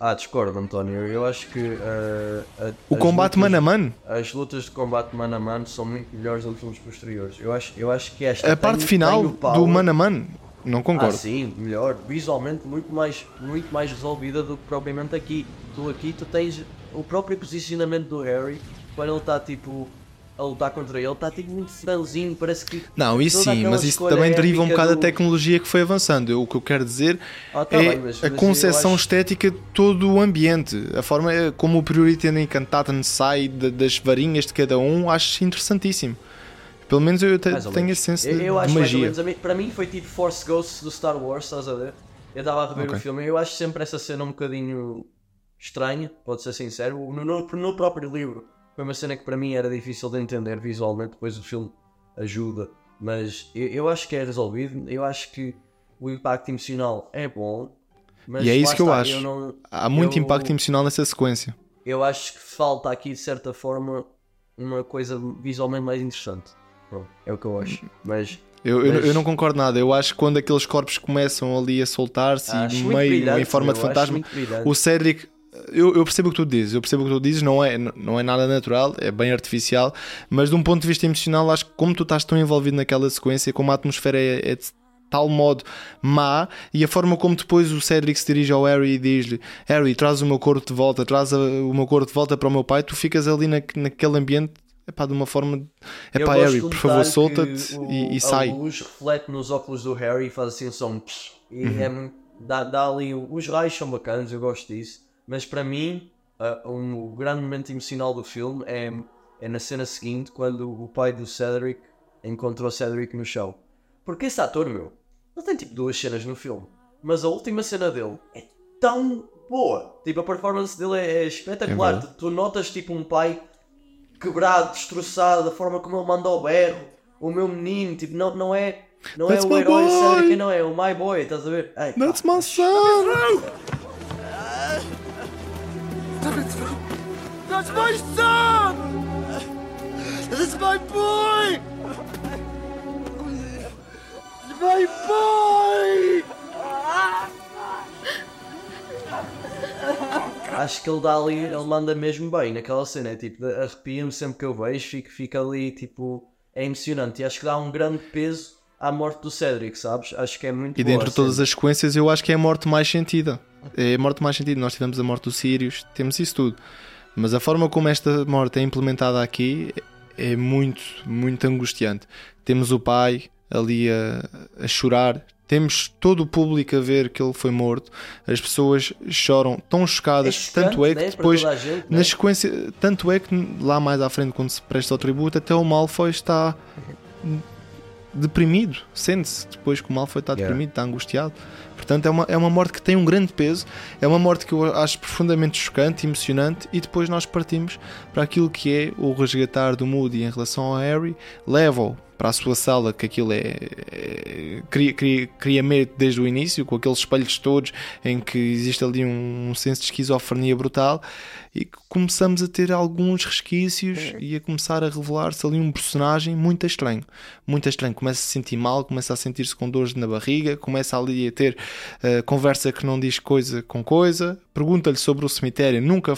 ah, discordo, António. Eu acho que uh, a- O combate lutas- mano a mano, As lutas de combate mano a mano são muito melhores do que filmes posteriores. Eu acho, eu acho que esta. a parte tem- final o power- do mano a mano, não Ah, concordo. sim, melhor. Visualmente muito mais, muito mais resolvida do que propriamente aqui. Tu aqui tu tens o próprio posicionamento do Harry quando ele está tipo a lutar contra ele, está tipo muito franzinho, parece que. Não, isso sim, mas isso também deriva um bocado da do- tecnologia que foi avançando. Eu- o que eu quero dizer Ah, tá é bem, mas- a mas concepção acho- estética de todo o ambiente, a forma é como o Priority and Encantaten sai da- das varinhas de cada um, acho interessantíssimo. Pelo menos eu te- tenho senso Eu, de, eu de acho ou magia. menos. a Para mim foi tipo Force Ghosts do Star Wars, estás a ver? Eu estava a rever Ok. o filme e eu acho sempre essa cena um bocadinho estranha, pode ser sincero. No, no- no próprio livro foi uma cena que para mim era difícil de entender visualmente, depois o filme ajuda. Mas eu, eu acho que é resolvido, eu acho que o impacto emocional é bom. Mas E é isso que eu está, acho. não- Há muito eu- impacto emocional nessa sequência. Eu acho que falta aqui, de certa forma, uma coisa visualmente mais interessante. Pronto, é o que eu acho. Mas Eu, eu, Mas- eu não concordo nada. Eu acho que quando aqueles corpos começam ali a soltar-se e meio em forma de fantasma, o Cedric. Eu, eu percebo o que tu dizes, eu percebo o que tu dizes, não é, não é nada natural, é bem artificial, mas de um ponto de vista emocional, acho que como tu estás tão envolvido naquela sequência, como a atmosfera é, é de tal modo má, e a forma como depois o Cedric se dirige ao Harry e diz-lhe: Harry, traz o meu corpo de volta, traz a- o meu corpo de volta para o meu pai, tu ficas ali na, naquele ambiente. Epá, de uma forma. Epá, Harry, por favor, solta-te e, e a sai. luz reflete nos óculos do Harry e faz assim um som. E Uhum. é dá, dá ali. Os raios são bacanas, eu gosto disso. Mas para mim, ah, um, o grande momento emocional do filme é, é na cena seguinte, quando o pai do Cedric encontrou Cedric no chão. Porque esse ator, meu, ele tem tipo duas cenas no filme. Mas a última cena dele é tão boa. Tipo, a performance dele é, é espetacular. verdade. tu, tu notas tipo um pai quebrado, destroçado, da forma como ele manda o berro. O meu menino, tipo, não, não é. Não That's é o herói boy! sério que não é, o my boy, estás a ver? Ai, That's my son! That's my son! This is my boy! My boy! Acho que ele dá ali, ele manda mesmo bem naquela cena, é tipo, arrepia-me sempre que eu vejo, fico, fica ali, tipo, é emocionante. E acho que dá um grande peso à morte do Cedric, sabes? Acho que é muito E boa, dentro de todas as sequências, eu acho que é a morte mais sentida. É a morte mais sentida. Nós tivemos a morte do Sirius, temos isso tudo. Mas a forma como esta morte é implementada aqui é muito, muito angustiante. Temos o pai ali a, a chorar. Temos todo o público a ver que ele foi morto. As pessoas choram tão chocadas. É tanto é que né, depois, gente, na né? sequência, tanto é que lá mais à frente, quando se presta ao tributo, até o Malfoy está deprimido. Sente-se depois que o Malfoy está Yeah. deprimido, está angustiado. Portanto, é uma, é uma morte que tem um grande peso. É uma morte que eu acho profundamente chocante, emocionante. E depois nós partimos para aquilo que é o resgatar do Moody em relação ao Harry. Leva-o para a sua sala, que aquilo é. é cria, cria, cria medo desde o início, com aqueles espelhos todos em que existe ali um, um senso de esquizofrenia brutal. E começamos a ter alguns resquícios e a começar a revelar-se ali um personagem muito estranho. Muito estranho. Começa a se sentir mal, começa a sentir-se com dores na barriga, começa ali a ter eh, conversa que não diz coisa com coisa. Pergunta-lhe sobre o cemitério, nunca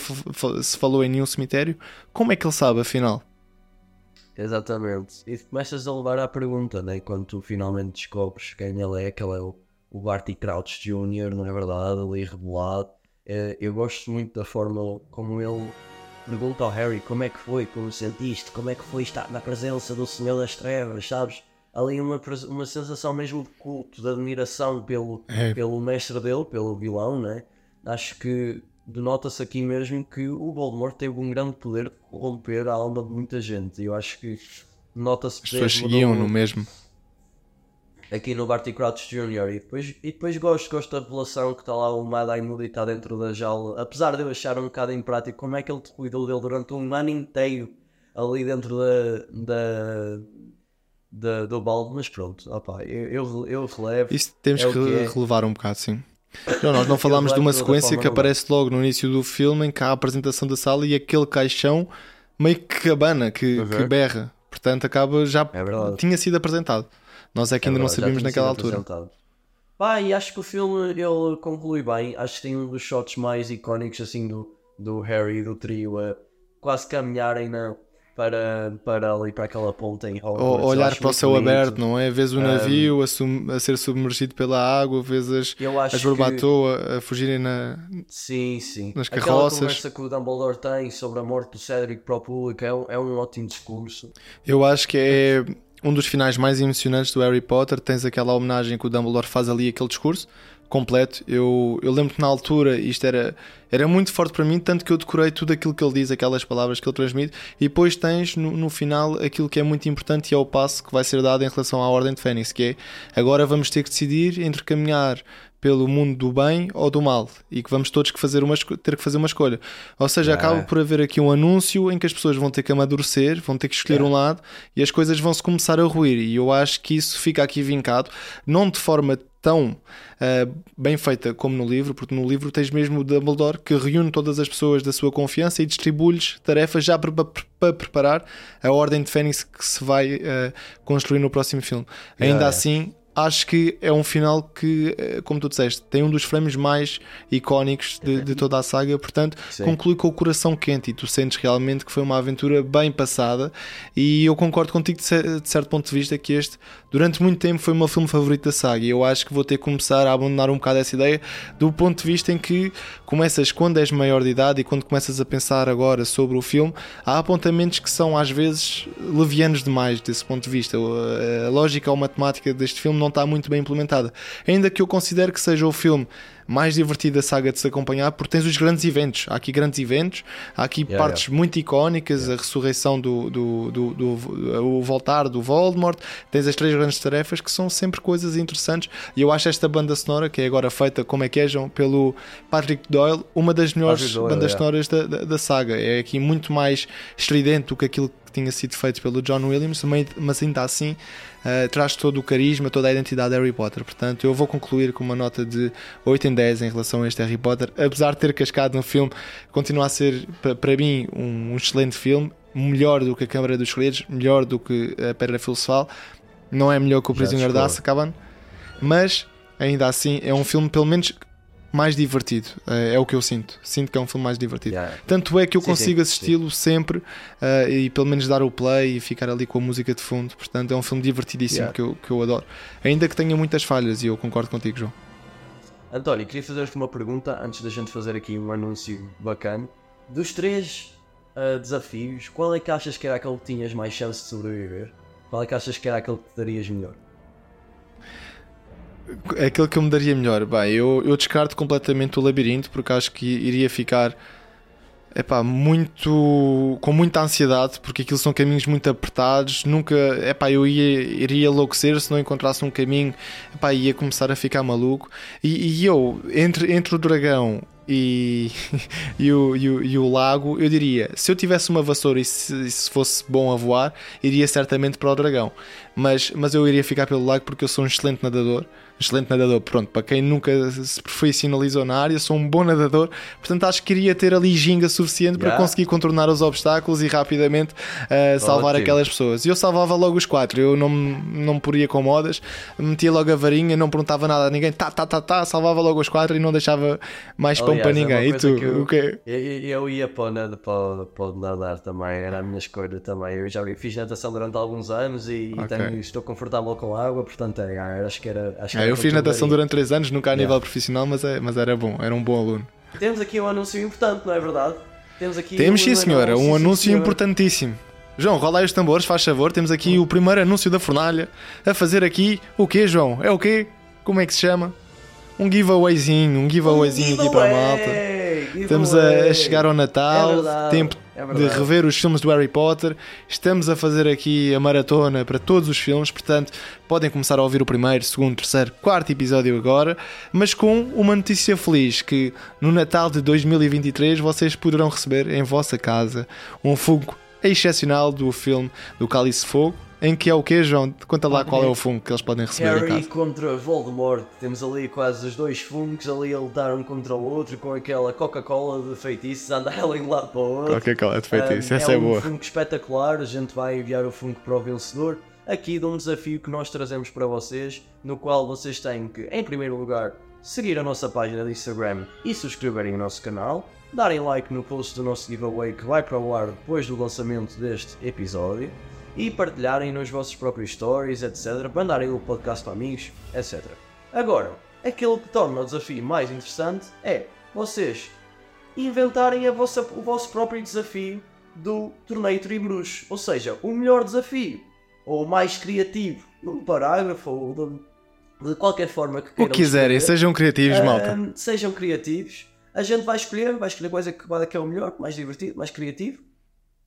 se falou em nenhum cemitério. Como é que ele sabe, afinal? Exatamente. E começas a levar à pergunta, né? Quando tu finalmente descobres quem ele é, que ele é o, o Barty Crouch Jr., não é verdade? Ali revelado. Eh, eu gosto muito da forma como ele pergunta ao Harry como é que foi, como sentiste, como é que foi estar na presença do Senhor das Trevas, sabes? Ali uma, uma sensação mesmo de culto, de admiração pelo, É. pelo mestre dele, pelo vilão, né? Acho que denota-se aqui mesmo que o Voldemort teve um grande poder de corromper a alma de muita gente. E eu acho que nota-se As pessoas seguiam no- mesmo. aqui no Barty Crouch Jr. E depois, e depois gosto, gosto da revelação que está lá o Mad Eye Moody está dentro da jaula. Apesar de eu achar um bocado imprático, como é que ele te cuidou dele durante um ano inteiro ali dentro da, da, da- do balde, mas pronto, opá, eu, eu, eu relevo. Isso temos é que que é. relevar um bocado, sim. Não, nós não falámos de uma sequência que aparece logo no início do filme em que há a apresentação da sala e aquele caixão meio que cabana, que, Uhum. que berra. Portanto, acaba já. É. Tinha sido apresentado. Nós é que É ainda não sabíamos tinha naquela sido altura. apresentado. Pá, e acho que o filme ele conclui bem. Acho que tem um dos shots mais icónicos assim do, do Harry e do trio a quase caminharem na, para, para ali para aquela ponta em Hogwarts. Olhar para o céu bonito. aberto, não é? Vês o navio a, sum- a ser submergido pela água, vês as, as que- Barbatoa a fugirem na. Sim, sim. nas Aquela carroças. conversa que o Dumbledore tem sobre a morte do Cedric para o público é um, é um ótimo discurso. Eu acho que é um dos finais mais emocionantes do Harry Potter. Tens aquela homenagem que o Dumbledore faz ali, aquele discurso completo. Eu, eu lembro que na altura isto era, era muito forte para mim, tanto que eu decorei tudo aquilo que ele diz, aquelas palavras que ele transmite, e depois tens no, no final aquilo que é muito importante e é o passo que vai ser dado em relação à Ordem de Fênix, que é agora vamos ter que decidir entre caminhar pelo mundo do bem ou do mal e que vamos todos que fazer uma, ter que fazer uma escolha. Ou seja, acaba por haver aqui um anúncio em que as pessoas vão ter que amadurecer, vão ter que escolher um lado e as coisas vão se começar a ruir. E eu acho que isso fica aqui vincado, não de forma tão ah, bem feita como no livro, porque no livro tens mesmo o Dumbledore que reúne todas as pessoas da sua confiança e distribui-lhes tarefas já para, para- para preparar a Ordem de Fênix que se vai ah, construir no próximo filme. Ainda yeah. assim, acho que é um final que, eh, como tu disseste, tem um dos frames mais icónicos de, de toda a saga, portanto, Sim. conclui com o coração quente e tu sentes realmente que foi uma aventura bem passada. E eu concordo contigo de, de certo ponto de vista que este, durante muito tempo, foi o meu filme favorito da saga. E eu acho que vou ter que começar a abandonar um bocado essa ideia do ponto de vista em que começas quando és maior de idade e quando começas a pensar agora sobre o filme, há apontamentos que são às vezes levianos demais desse ponto de vista. A a lógica ou matemática deste filme não está muito bem implementada. Ainda que eu considere que seja o filme mais divertido da saga de se acompanhar, porque tens os grandes eventos. Há aqui grandes eventos, há aqui Yeah, partes muito icónicas, a ressurreição do, do, do, do- o voltar do Voldemort, tens as três grandes tarefas que são sempre coisas interessantes. E eu acho esta banda sonora, que é agora feita, como é que é, pelo Patrick Doyle, uma das melhores Doyle, bandas yeah. sonoras da, da, da saga. É aqui muito mais estridente do que aquilo que tinha sido feito pelo John Williams, mas ainda assim eh, traz todo o carisma, toda a identidade de Harry Potter. Portanto, eu vou concluir com uma nota de 8 em 10 em relação a este Harry Potter. Apesar de ter cascado no filme, continua a ser, pa- para mim, um, um excelente filme. Melhor do que a Câmara dos Segredos, melhor do que a Pedra Filosofal. Não é melhor que o Prisioneiro de. Azkaban, mas ainda assim é um filme, pelo menos mais divertido. É, é o que eu sinto. Sinto que é um filme mais divertido. Yeah. Tanto é que eu Sim, consigo assisti-lo sempre eh, e pelo menos dar o play e ficar ali com a música de fundo. Portanto, é um filme divertidíssimo Yeah. que, eu, que eu adoro. Ainda que tenha muitas falhas, e eu concordo contigo, João. António, queria fazer-te uma pergunta antes da gente fazer aqui um anúncio bacana. Dos três ah, desafios, qual é que achas que era aquele que tinhas mais chance de sobreviver? Qual é que achas que era aquele que te darias melhor? É aquele que eu me daria melhor. Bem, eu, eu descarto completamente o labirinto porque acho que iria ficar epá, muito com muita ansiedade porque aquilo são caminhos muito apertados. Nunca, epá, eu ia, iria enlouquecer se não encontrasse um caminho, epá, ia começar a ficar maluco. E, e eu, entre, entre o dragão e, e, o, e, o, e o lago, eu diria: se eu tivesse uma vassoura e se, se fosse bom a voar, iria certamente para o dragão. Mas, mas eu iria ficar pelo lago porque eu sou um excelente nadador. Excelente nadador, pronto, para quem nunca se profissionalizou na área, sou um bom nadador, portanto acho que iria ter ali ginga suficiente para Yeah. conseguir contornar os obstáculos e rapidamente uh, salvar Ótimo. aquelas pessoas. E eu salvava logo os quatro, eu não, me- não me poria com modas, metia logo a varinha, não perguntava nada a ninguém, tá, tá, tá, tá, salvava logo os quatro e não deixava mais pão Aliás, para é ninguém. E coisa tu, eu- o quê? Eu, eu- ia para o, nada, para, para o nadar também, era a minha escolha também. Eu já fiz natação durante alguns anos e, e Ok. tenho- estou confortável com a água, portanto é, acho que era. Acho que É, era eu fiz natação durante três anos, nunca a nível Yeah. profissional, mas, é, mas era bom, era um bom aluno. Temos aqui um anúncio importante, não é verdade? Temos aqui Temos sim, senhora, um sim, anúncio senhora. importantíssimo. João, rola aí os tambores, faz favor. Temos aqui o primeiro anúncio da fornalha a fazer aqui o quê, João? É o quê? Como é que se chama? Um giveawayzinho, um giveawayzinho aqui para a malta. Giveaway, Estamos a, giveaway. chegar ao É Natal, verdade, tempo é de rever os filmes do Harry Potter. Estamos a fazer aqui a maratona para todos os filmes, portanto, podem começar a ouvir o primeiro, segundo, terceiro, quarto episódio agora, mas com uma notícia feliz que no Natal de 2023 vocês poderão receber em vossa casa um Funko excepcional do filme do Cálice Fogo, em que é o quê, João? Conta lá qual é o Funko que eles podem receber Harry contra Voldemort. Temos ali quase os dois fungos ali a lutar um contra o outro com aquela Coca-Cola de feitiços a andar ali de um lado para o outro. Coisa de feitiço, Um, essa é, um boa. funko espetacular, a gente vai enviar o funko para o vencedor. Aqui de um desafio que nós trazemos para vocês, no qual vocês têm que, em primeiro lugar, seguir a nossa página de Instagram e subscreverem o nosso canal, darem like no post do nosso giveaway que vai para o ar depois do lançamento deste episódio e partilharem nos vossos próprios stories, etc. Mandarem o podcast para amigos, etc. Agora, aquilo que torna o desafio mais interessante é vocês inventarem vossa- o vosso próprio desafio do torneio Tribruxo. Ou seja, o melhor desafio, ou o mais criativo, num parágrafo, ou de, de qualquer forma que O queiram que quiserem, escrever. sejam criativos, malta. Ahm, sejam criativos. A gente vai escolher, vai escolher quais é que, qual é que é o melhor, mais divertido, mais criativo.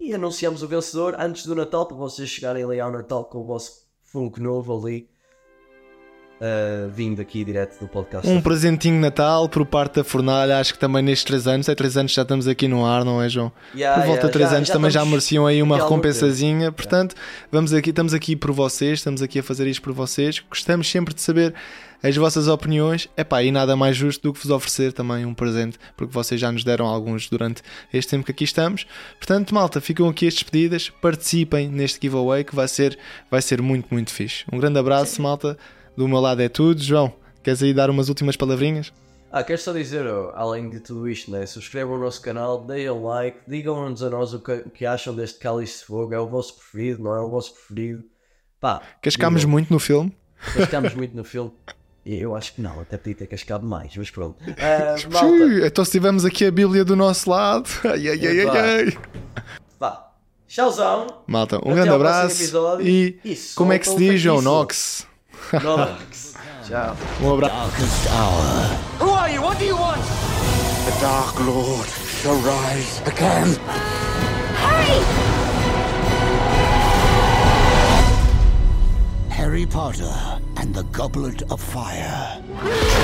E anunciamos o vencedor antes do Natal, para vocês chegarem ali ao Natal com o vosso Funko novo ali. Ah, vindo aqui direto do podcast. Um presentinho de Natal por parte da Fornalha, acho que também nestes 3 anos, é 3 anos já estamos aqui no ar, não é, João? Yeah, por volta yeah, de 3 já- anos já também já mereciam aí uma recompensazinha. Portanto, vamos aqui, estamos aqui por vocês, estamos aqui a fazer isto por vocês. Gostamos sempre de saber as vossas opiniões. Epá, e nada mais justo do que vos oferecer também um presente, porque vocês já nos deram alguns durante este tempo que aqui estamos. Portanto, malta, ficam aqui as despedidas, participem neste giveaway que vai ser, vai ser muito, muito fixe. Um grande abraço, malta. Do meu lado é tudo. João, queres aí dar umas últimas palavrinhas? Ah, quero só dizer, oh, além de tudo isto, né? subscrevam o nosso canal, deem um like, digam-nos a nós o que, o que acham deste Cálice de Fogo, é o vosso preferido, não é o vosso preferido? Pá, Cascámos muito no filme. cascámos muito no filme. E Eu acho que não, até podia ter cascado mais, mas pronto. Ah, malta, Então se tivermos aqui a Bíblia do nosso lado. Ai, ai, ai, Epá. ai, ai. vá. Tchauzão. Malta, um grande abraço. episódio. E E como é que se diz, João? Nox. Nox. Tchau. Um. Darkest hour. Who are you? What do you want? The Dark Lord shall rise again. Harry Potter and the Goblet of Fire.